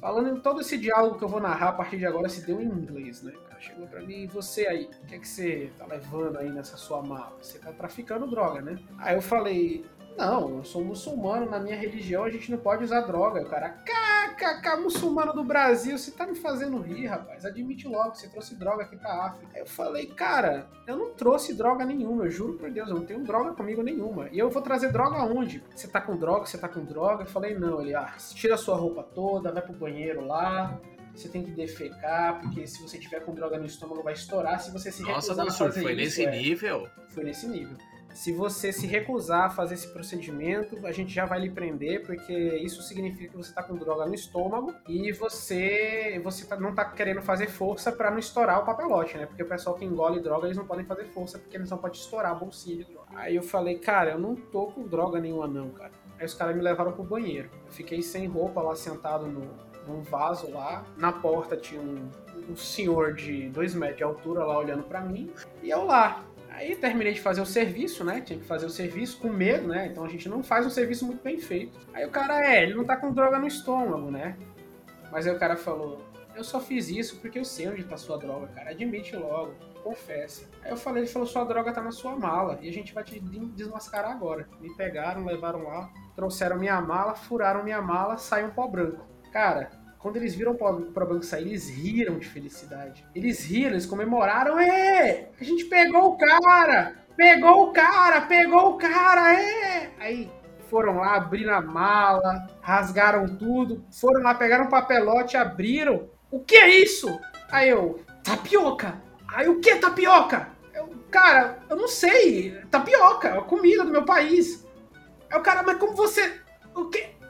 falando em todo esse diálogo que eu vou narrar a partir de agora se deu em inglês, né? Chegou para mim, você aí, o que é que você tá levando aí nessa sua mala? Você tá traficando droga, né? Aí eu falei, não, eu sou muçulmano, na minha religião a gente não pode usar droga. o cara, kkk, muçulmano do Brasil, você tá me fazendo rir, rapaz. Admite logo, você trouxe droga aqui pra África. Aí eu falei, cara, eu não trouxe droga nenhuma, eu juro por Deus, eu não tenho droga comigo nenhuma. E eu vou trazer droga aonde? Você tá com droga, você tá com droga? Eu falei, não, ele, ah, tira sua roupa toda, vai pro banheiro lá, você tem que defecar, porque se você tiver com droga no estômago vai estourar. Se você se Nossa, recusar a fazer foi isso, nesse é, nível? Foi nesse nível. Se você se recusar a fazer esse procedimento, a gente já vai lhe prender, porque isso significa que você está com droga no estômago e você você tá, não está querendo fazer força para não estourar o papelote, né? Porque o pessoal que engole droga, eles não podem fazer força porque eles não podem estourar a bolsinha de droga. Aí eu falei, cara, eu não tô com droga nenhuma não, cara. Aí os caras me levaram pro banheiro. Eu fiquei sem roupa lá sentado no, num vaso lá. Na porta tinha um, um senhor de dois metros de altura lá olhando para mim. E eu lá, Aí terminei de fazer o serviço, né? Tinha que fazer o serviço com medo, né? Então a gente não faz um serviço muito bem feito. Aí o cara, é, ele não tá com droga no estômago, né? Mas aí o cara falou, eu só fiz isso porque eu sei onde tá sua droga, cara. Admite logo, confessa. Aí eu falei, ele falou, sua droga tá na sua mala e a gente vai te desmascarar agora. Me pegaram, levaram lá, trouxeram minha mala, furaram minha mala, saiu um pó branco. Cara, quando eles viram o problema sair, eles riram de felicidade. Eles riram, eles comemoraram. É! A gente pegou o cara! Pegou o cara! Pegou o cara! É! Aí foram lá, abriram a mala, rasgaram tudo, foram lá, pegaram um papelote, abriram. O que é isso? Aí eu, tapioca! Aí o que é tapioca? Eu, cara, eu não sei. Tapioca, é a comida do meu país. Aí o cara, mas como você. O que?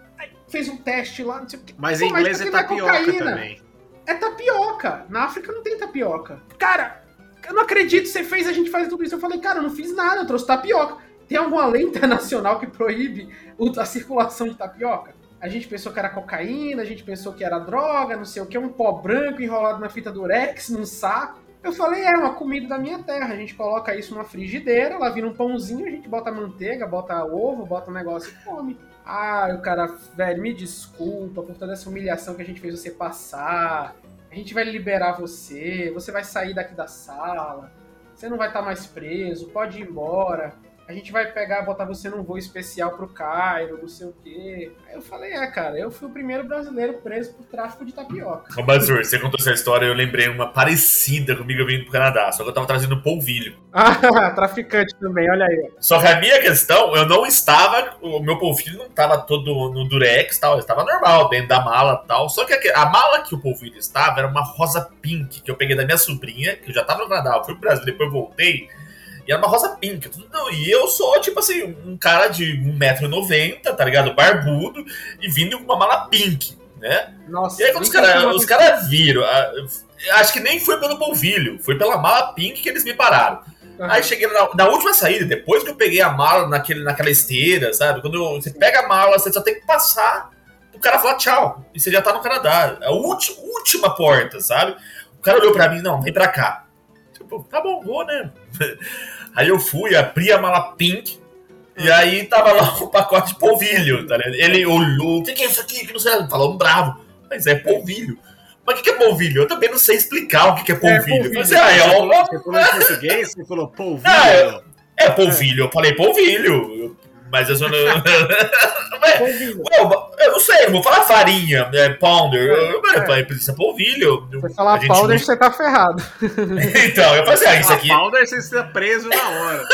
Fez um teste lá, não sei o que. Mas Pô, em inglês é tapioca também. É tapioca. Na África não tem tapioca. Cara, eu não acredito que você fez a gente fazer tudo isso. Eu falei, cara, eu não fiz nada, eu trouxe tapioca. Tem alguma lei internacional que proíbe a circulação de tapioca? A gente pensou que era cocaína, a gente pensou que era droga, não sei o que, um pó branco enrolado na fita durex, num saco. Eu falei, é uma comida da minha terra. A gente coloca isso numa frigideira, lá vira um pãozinho, a gente bota manteiga, bota ovo, bota um negócio e come. Ah, o cara, velho, me desculpa por toda essa humilhação que a gente fez você passar. a gente vai liberar você, você vai sair daqui da sala, você não vai estar mais preso, pode ir embora a gente vai pegar, botar você num voo especial pro Cairo, não sei o quê. Aí eu falei, é, cara, eu fui o primeiro brasileiro preso por tráfico de tapioca. Ô, Bazur, você contou essa história, eu lembrei uma parecida comigo vindo pro Canadá, só que eu tava trazendo polvilho. Ah, traficante também, olha aí. Só que a minha questão, eu não estava, o meu polvilho não estava todo no durex tal, estava normal, dentro da mala tal. Só que a, a mala que o polvilho estava era uma rosa pink, que eu peguei da minha sobrinha, que eu já tava no Canadá, eu fui pro Brasil, depois voltei. E era uma rosa pink. E eu sou, tipo assim, um cara de 1,90m, tá ligado? Barbudo, e vindo com uma mala pink, né? Nossa, e aí quando os caras cara viram, acho que nem foi pelo polvilho, foi pela mala pink que eles me pararam. Uhum. Aí cheguei na, na, última saída, depois que eu peguei a mala naquele, naquela esteira, sabe? Quando eu, você pega a mala, você só tem que passar o cara falar tchau. E você já tá no Canadá. É a última, última porta, sabe? O cara olhou pra mim, não, vem pra cá. Tipo, tá bom, vou, né? Aí eu fui, abri a mala pink, e aí tava lá o um pacote de polvilho, tá ligado? Ele olhou, o que, que é isso aqui? Que não sei, falou um bravo. Mas é polvilho. Mas o que, que é polvilho? Eu também não sei explicar o que, que é polvilho. É, polvilho. Mas, ah, é, você, falou, você falou em português, você falou polvilho. Ah, é, é polvilho, eu falei polvilho. Mas eu só não. eu não sei, eu vou falar farinha, é, pounder. É, é. Precisa polvilho. Se falar pounder, você tá ferrado. então, eu falei assim, ah, isso aqui. Pounder, você está preso na hora.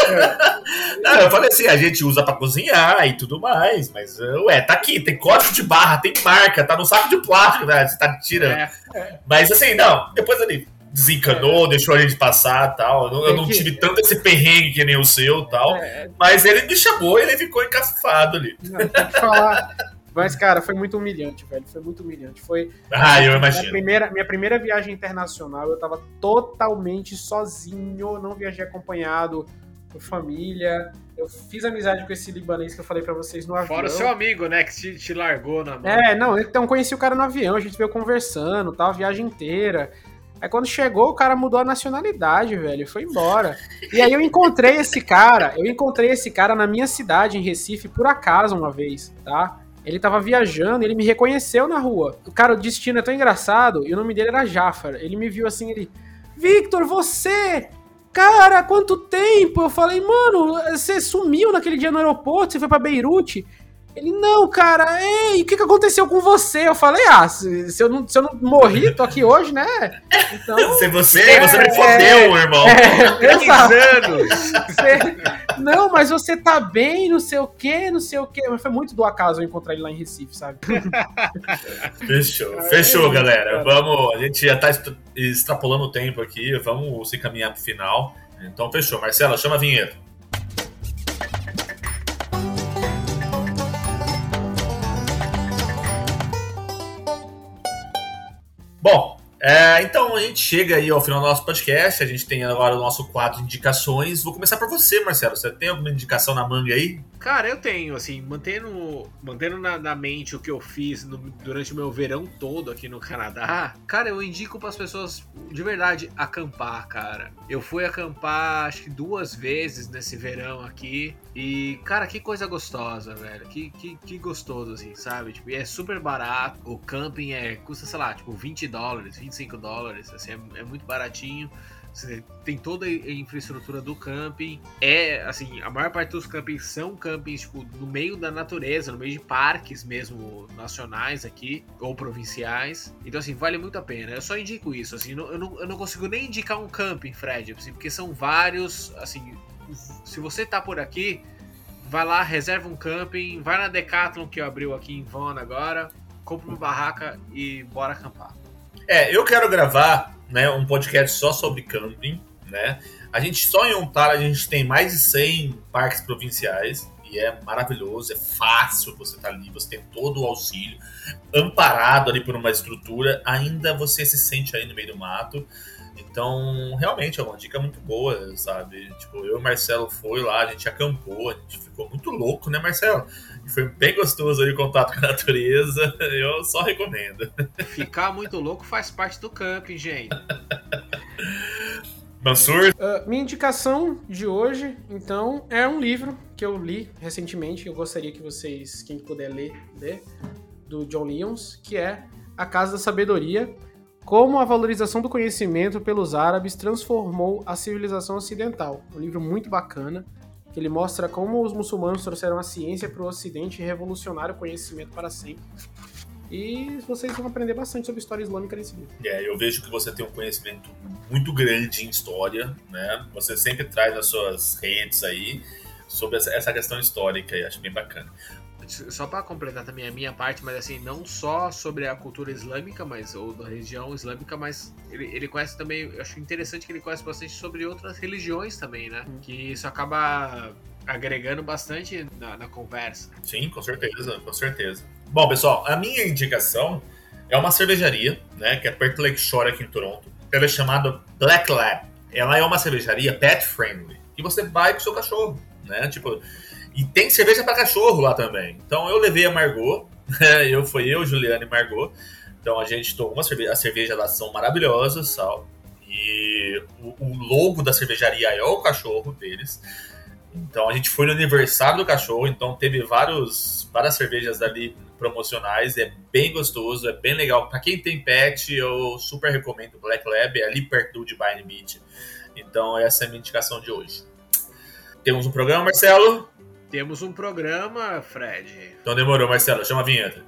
não, eu falei assim, a gente usa pra cozinhar e tudo mais, mas, ué, tá aqui, tem código de barra, tem marca, tá no saco de plástico, né? Você tá tirando. É, é. Mas assim, não, depois ali desencanou, é. deixou a gente passar tal. Eu não, eu não que... tive tanto esse perrengue que nem o seu tal. É. Mas ele me chamou e ele ficou encafufado ali. Não, tem que falar. Mas, cara, foi muito humilhante, velho. Foi muito humilhante. Foi. Ah, eu imagino. Minha primeira, minha primeira viagem internacional, eu tava totalmente sozinho, não viajei acompanhado por família. Eu fiz amizade com esse libanês que eu falei para vocês no avião. Fora o seu amigo, né, que te, te largou na mão. É, não, então conheci o cara no avião, a gente veio conversando, tal, a viagem inteira. Aí quando chegou, o cara mudou a nacionalidade, velho, foi embora. E aí eu encontrei esse cara, eu encontrei esse cara na minha cidade, em Recife, por acaso uma vez, tá? Ele tava viajando, ele me reconheceu na rua. O cara, o destino é tão engraçado, e o nome dele era Jafar. Ele me viu assim, ele... Victor, você! Cara, quanto tempo? Eu falei, mano, você sumiu naquele dia no aeroporto, você foi para Beirute. Ele, não, cara, ei, o que, que aconteceu com você? Eu falei, ah, se, se, eu, não, se eu não morri, tô aqui hoje, né? Então, se você, é, você me fodeu, é, irmão. É, anos. Você, não, mas você tá bem, não sei o quê, não sei o quê. Mas foi muito do acaso eu encontrar ele lá em Recife, sabe? Fechou, fechou, galera. Vamos, a gente já tá extrapolando o tempo aqui, vamos se caminhar pro final. Então, fechou. Marcela, chama a vinheta. Bom, é, então a gente chega aí ao final do nosso podcast. A gente tem agora o nosso quadro de indicações. Vou começar por você, Marcelo. Você tem alguma indicação na manga aí? Cara, eu tenho, assim, mantendo, mantendo na, na mente o que eu fiz no, durante o meu verão todo aqui no Canadá. Cara, eu indico para as pessoas de verdade acampar, cara. Eu fui acampar acho que duas vezes nesse verão aqui. E, cara, que coisa gostosa, velho. Que, que, que gostoso, assim, sabe? Tipo, é super barato. O camping é, custa, sei lá, tipo, 20 dólares, 25 dólares. Assim, é, é muito baratinho. Você tem toda a infraestrutura do camping. É, assim, a maior parte dos campings são campings, tipo, no meio da natureza, no meio de parques mesmo nacionais aqui, ou provinciais. Então, assim, vale muito a pena. Eu só indico isso, assim, eu não, eu não consigo nem indicar um camping, Fred, assim, porque são vários, assim, se você tá por aqui, vai lá, reserva um camping, vai na Decathlon que abriu aqui em Vona agora, compra uma barraca e bora acampar. É, eu quero gravar né, um podcast só sobre camping, né? A gente só em Ontário a gente tem mais de 100 parques provinciais e é maravilhoso, é fácil você estar tá ali, você tem todo o auxílio, amparado ali por uma estrutura, ainda você se sente aí no meio do mato. Então, realmente é uma dica muito boa, sabe? Tipo, eu e o Marcelo foi lá, a gente acampou, a gente ficou muito louco, né, Marcelo? Foi bem gostoso aí o contato com a natureza. Eu só recomendo. Ficar muito louco faz parte do camping, gente. Mansur? Uh, minha indicação de hoje, então, é um livro que eu li recentemente. Eu gostaria que vocês, quem puder ler, ler, do John Lyons, que é A Casa da Sabedoria Como a valorização do conhecimento pelos árabes transformou a civilização ocidental. Um livro muito bacana, que ele mostra como os muçulmanos trouxeram a ciência para o ocidente e revolucionaram o conhecimento para sempre. E vocês vão aprender bastante sobre história islâmica nesse livro. É, eu vejo que você tem um conhecimento muito grande em história, né? Você sempre traz nas suas redes aí sobre essa questão histórica e acho bem bacana. Só para completar também a minha parte, mas assim, não só sobre a cultura islâmica, mas ou da religião islâmica, mas ele, ele conhece também, eu acho interessante que ele conhece bastante sobre outras religiões também, né? Hum. Que isso acaba agregando bastante na, na conversa. Sim, com certeza, com certeza. Bom, pessoal, a minha indicação é uma cervejaria, né, que é perto do Lake Shore aqui em Toronto. Ela é chamada Black Lab. Ela é uma cervejaria pet friendly. E você vai com seu cachorro, né? Tipo, e tem cerveja para cachorro lá também. Então eu levei a Margot, eu foi eu, Juliana e Margot. Então a gente tomou uma cerveja, as cervejas lá são maravilhosas, sal. E o, o logo da cervejaria é o cachorro deles. Então a gente foi no aniversário do cachorro, então teve vários, várias cervejas ali promocionais, é bem gostoso, é bem legal. Para quem tem pet, eu super recomendo o Black Lab, é ali perto do Divine Beach. Então essa é a minha indicação de hoje. Temos um programa, Marcelo? Temos um programa, Fred. Então demorou, Marcelo, chama a vinheta.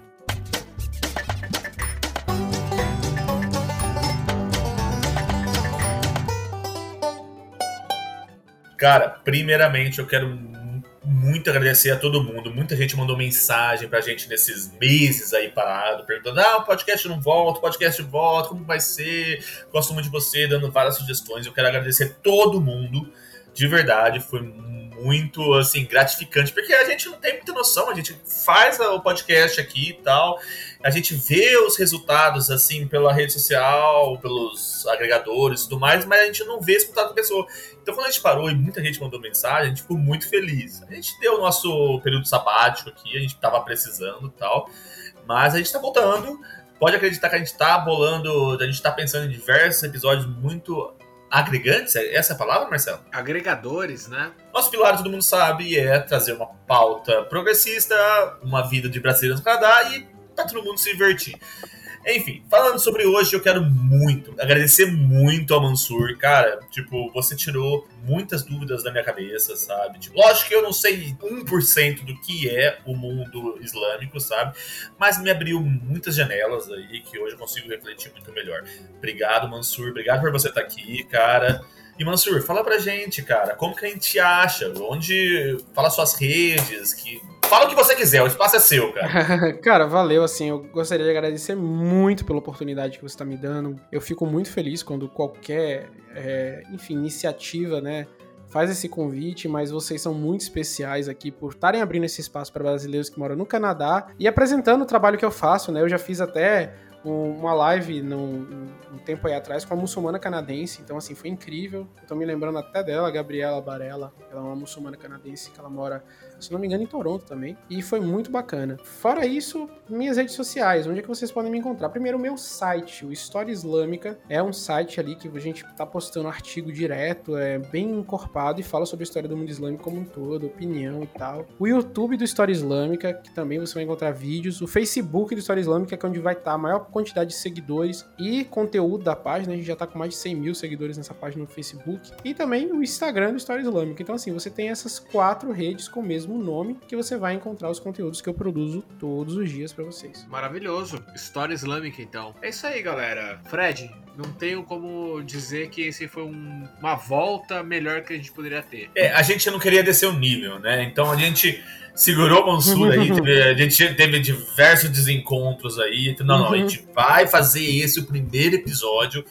Cara, primeiramente eu quero muito agradecer a todo mundo. Muita gente mandou mensagem pra gente nesses meses aí parado, perguntando: ah, o podcast não volta, o podcast volta, como vai ser? Gosto muito de você, dando várias sugestões. Eu quero agradecer todo mundo, de verdade, foi muito assim gratificante, porque a gente não tem muita noção, a gente faz o podcast aqui e tal, a gente vê os resultados assim pela rede social, pelos agregadores e tudo mais, mas a gente não vê esse contato com a pessoa. Então quando a gente parou e muita gente mandou mensagem, a gente ficou muito feliz. A gente deu o nosso período sabático aqui, a gente estava precisando e tal, mas a gente está voltando. Pode acreditar que a gente está bolando, a gente está pensando em diversos episódios muito agregantes, é essa é a palavra, Marcelo? Agregadores, né? Nosso pilar, todo mundo sabe, é trazer uma pauta progressista, uma vida de brasileiros no Canadá e pra todo mundo se divertir. Enfim, falando sobre hoje, eu quero muito agradecer muito ao Mansur, cara. Tipo, você tirou muitas dúvidas da minha cabeça, sabe? Tipo, lógico que eu não sei 1% do que é o mundo islâmico, sabe? Mas me abriu muitas janelas aí que hoje eu consigo refletir muito melhor. Obrigado, Mansur. Obrigado por você estar aqui, cara. E Mansur, fala pra gente, cara, como que a gente acha? Onde. Fala suas redes, que Fala o que você quiser, o espaço é seu, cara. cara, valeu, assim, eu gostaria de agradecer muito pela oportunidade que você está me dando. Eu fico muito feliz quando qualquer, é, enfim, iniciativa, né, faz esse convite, mas vocês são muito especiais aqui por estarem abrindo esse espaço para brasileiros que moram no Canadá e apresentando o trabalho que eu faço, né? Eu já fiz até uma live num, um tempo aí atrás com uma muçulmana canadense, então assim, foi incrível. Eu tô me lembrando até dela, Gabriela Barella, ela é uma muçulmana canadense que ela mora se não me engano, em Toronto também. E foi muito bacana. Fora isso, minhas redes sociais, onde é que vocês podem me encontrar? Primeiro, o meu site, o História Islâmica. É um site ali que a gente tá postando artigo direto, é bem encorpado e fala sobre a história do mundo islâmico como um todo, opinião e tal. O YouTube do História Islâmica, que também você vai encontrar vídeos. O Facebook do História Islâmica, que é onde vai estar tá a maior quantidade de seguidores e conteúdo da página. A gente já tá com mais de 100 mil seguidores nessa página no Facebook. E também o Instagram do História Islâmica. Então, assim, você tem essas quatro redes com o mesmo mesmo nome que você vai encontrar os conteúdos que eu produzo todos os dias para vocês. Maravilhoso. História islâmica, então. É isso aí, galera. Fred, não tenho como dizer que esse foi um, uma volta melhor que a gente poderia ter. É, a gente não queria descer o nível, né? Então a gente segurou o Mansur aí, teve, a gente teve diversos desencontros aí. Não, não, a gente uhum. vai fazer esse o primeiro episódio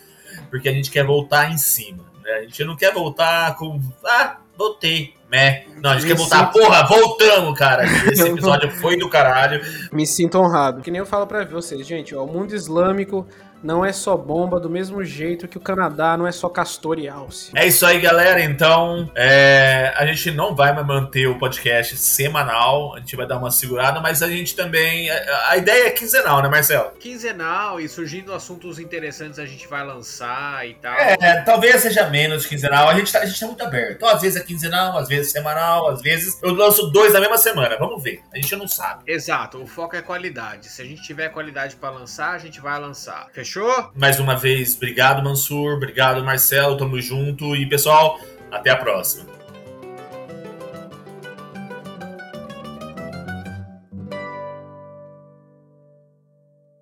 porque a gente quer voltar em cima. Né? A gente não quer voltar com. Ah, voltei. Né? Não, a gente Me quer voltar. Sinto... Porra, voltamos, cara. Esse episódio foi do caralho. Me sinto honrado. Que nem eu falo pra vocês, gente, ó, o mundo islâmico não é só bomba, do mesmo jeito que o Canadá não é só castor e alce. É isso aí, galera. Então, é, a gente não vai mais manter o podcast semanal, a gente vai dar uma segurada, mas a gente também. A, a ideia é quinzenal, né, Marcelo? Quinzenal e surgindo assuntos interessantes a gente vai lançar e tal. É, talvez seja menos quinzenal. A gente, tá, a gente tá muito aberto. Então, às vezes é quinzenal, às vezes é semanal, às vezes eu lanço dois na mesma semana. Vamos ver. A gente não sabe. Exato, o foco é qualidade. Se a gente tiver qualidade para lançar, a gente vai lançar. Fechou? Fechou? Mais uma vez, obrigado, Mansur. Obrigado, Marcelo. Tamo junto. E, pessoal, até a próxima.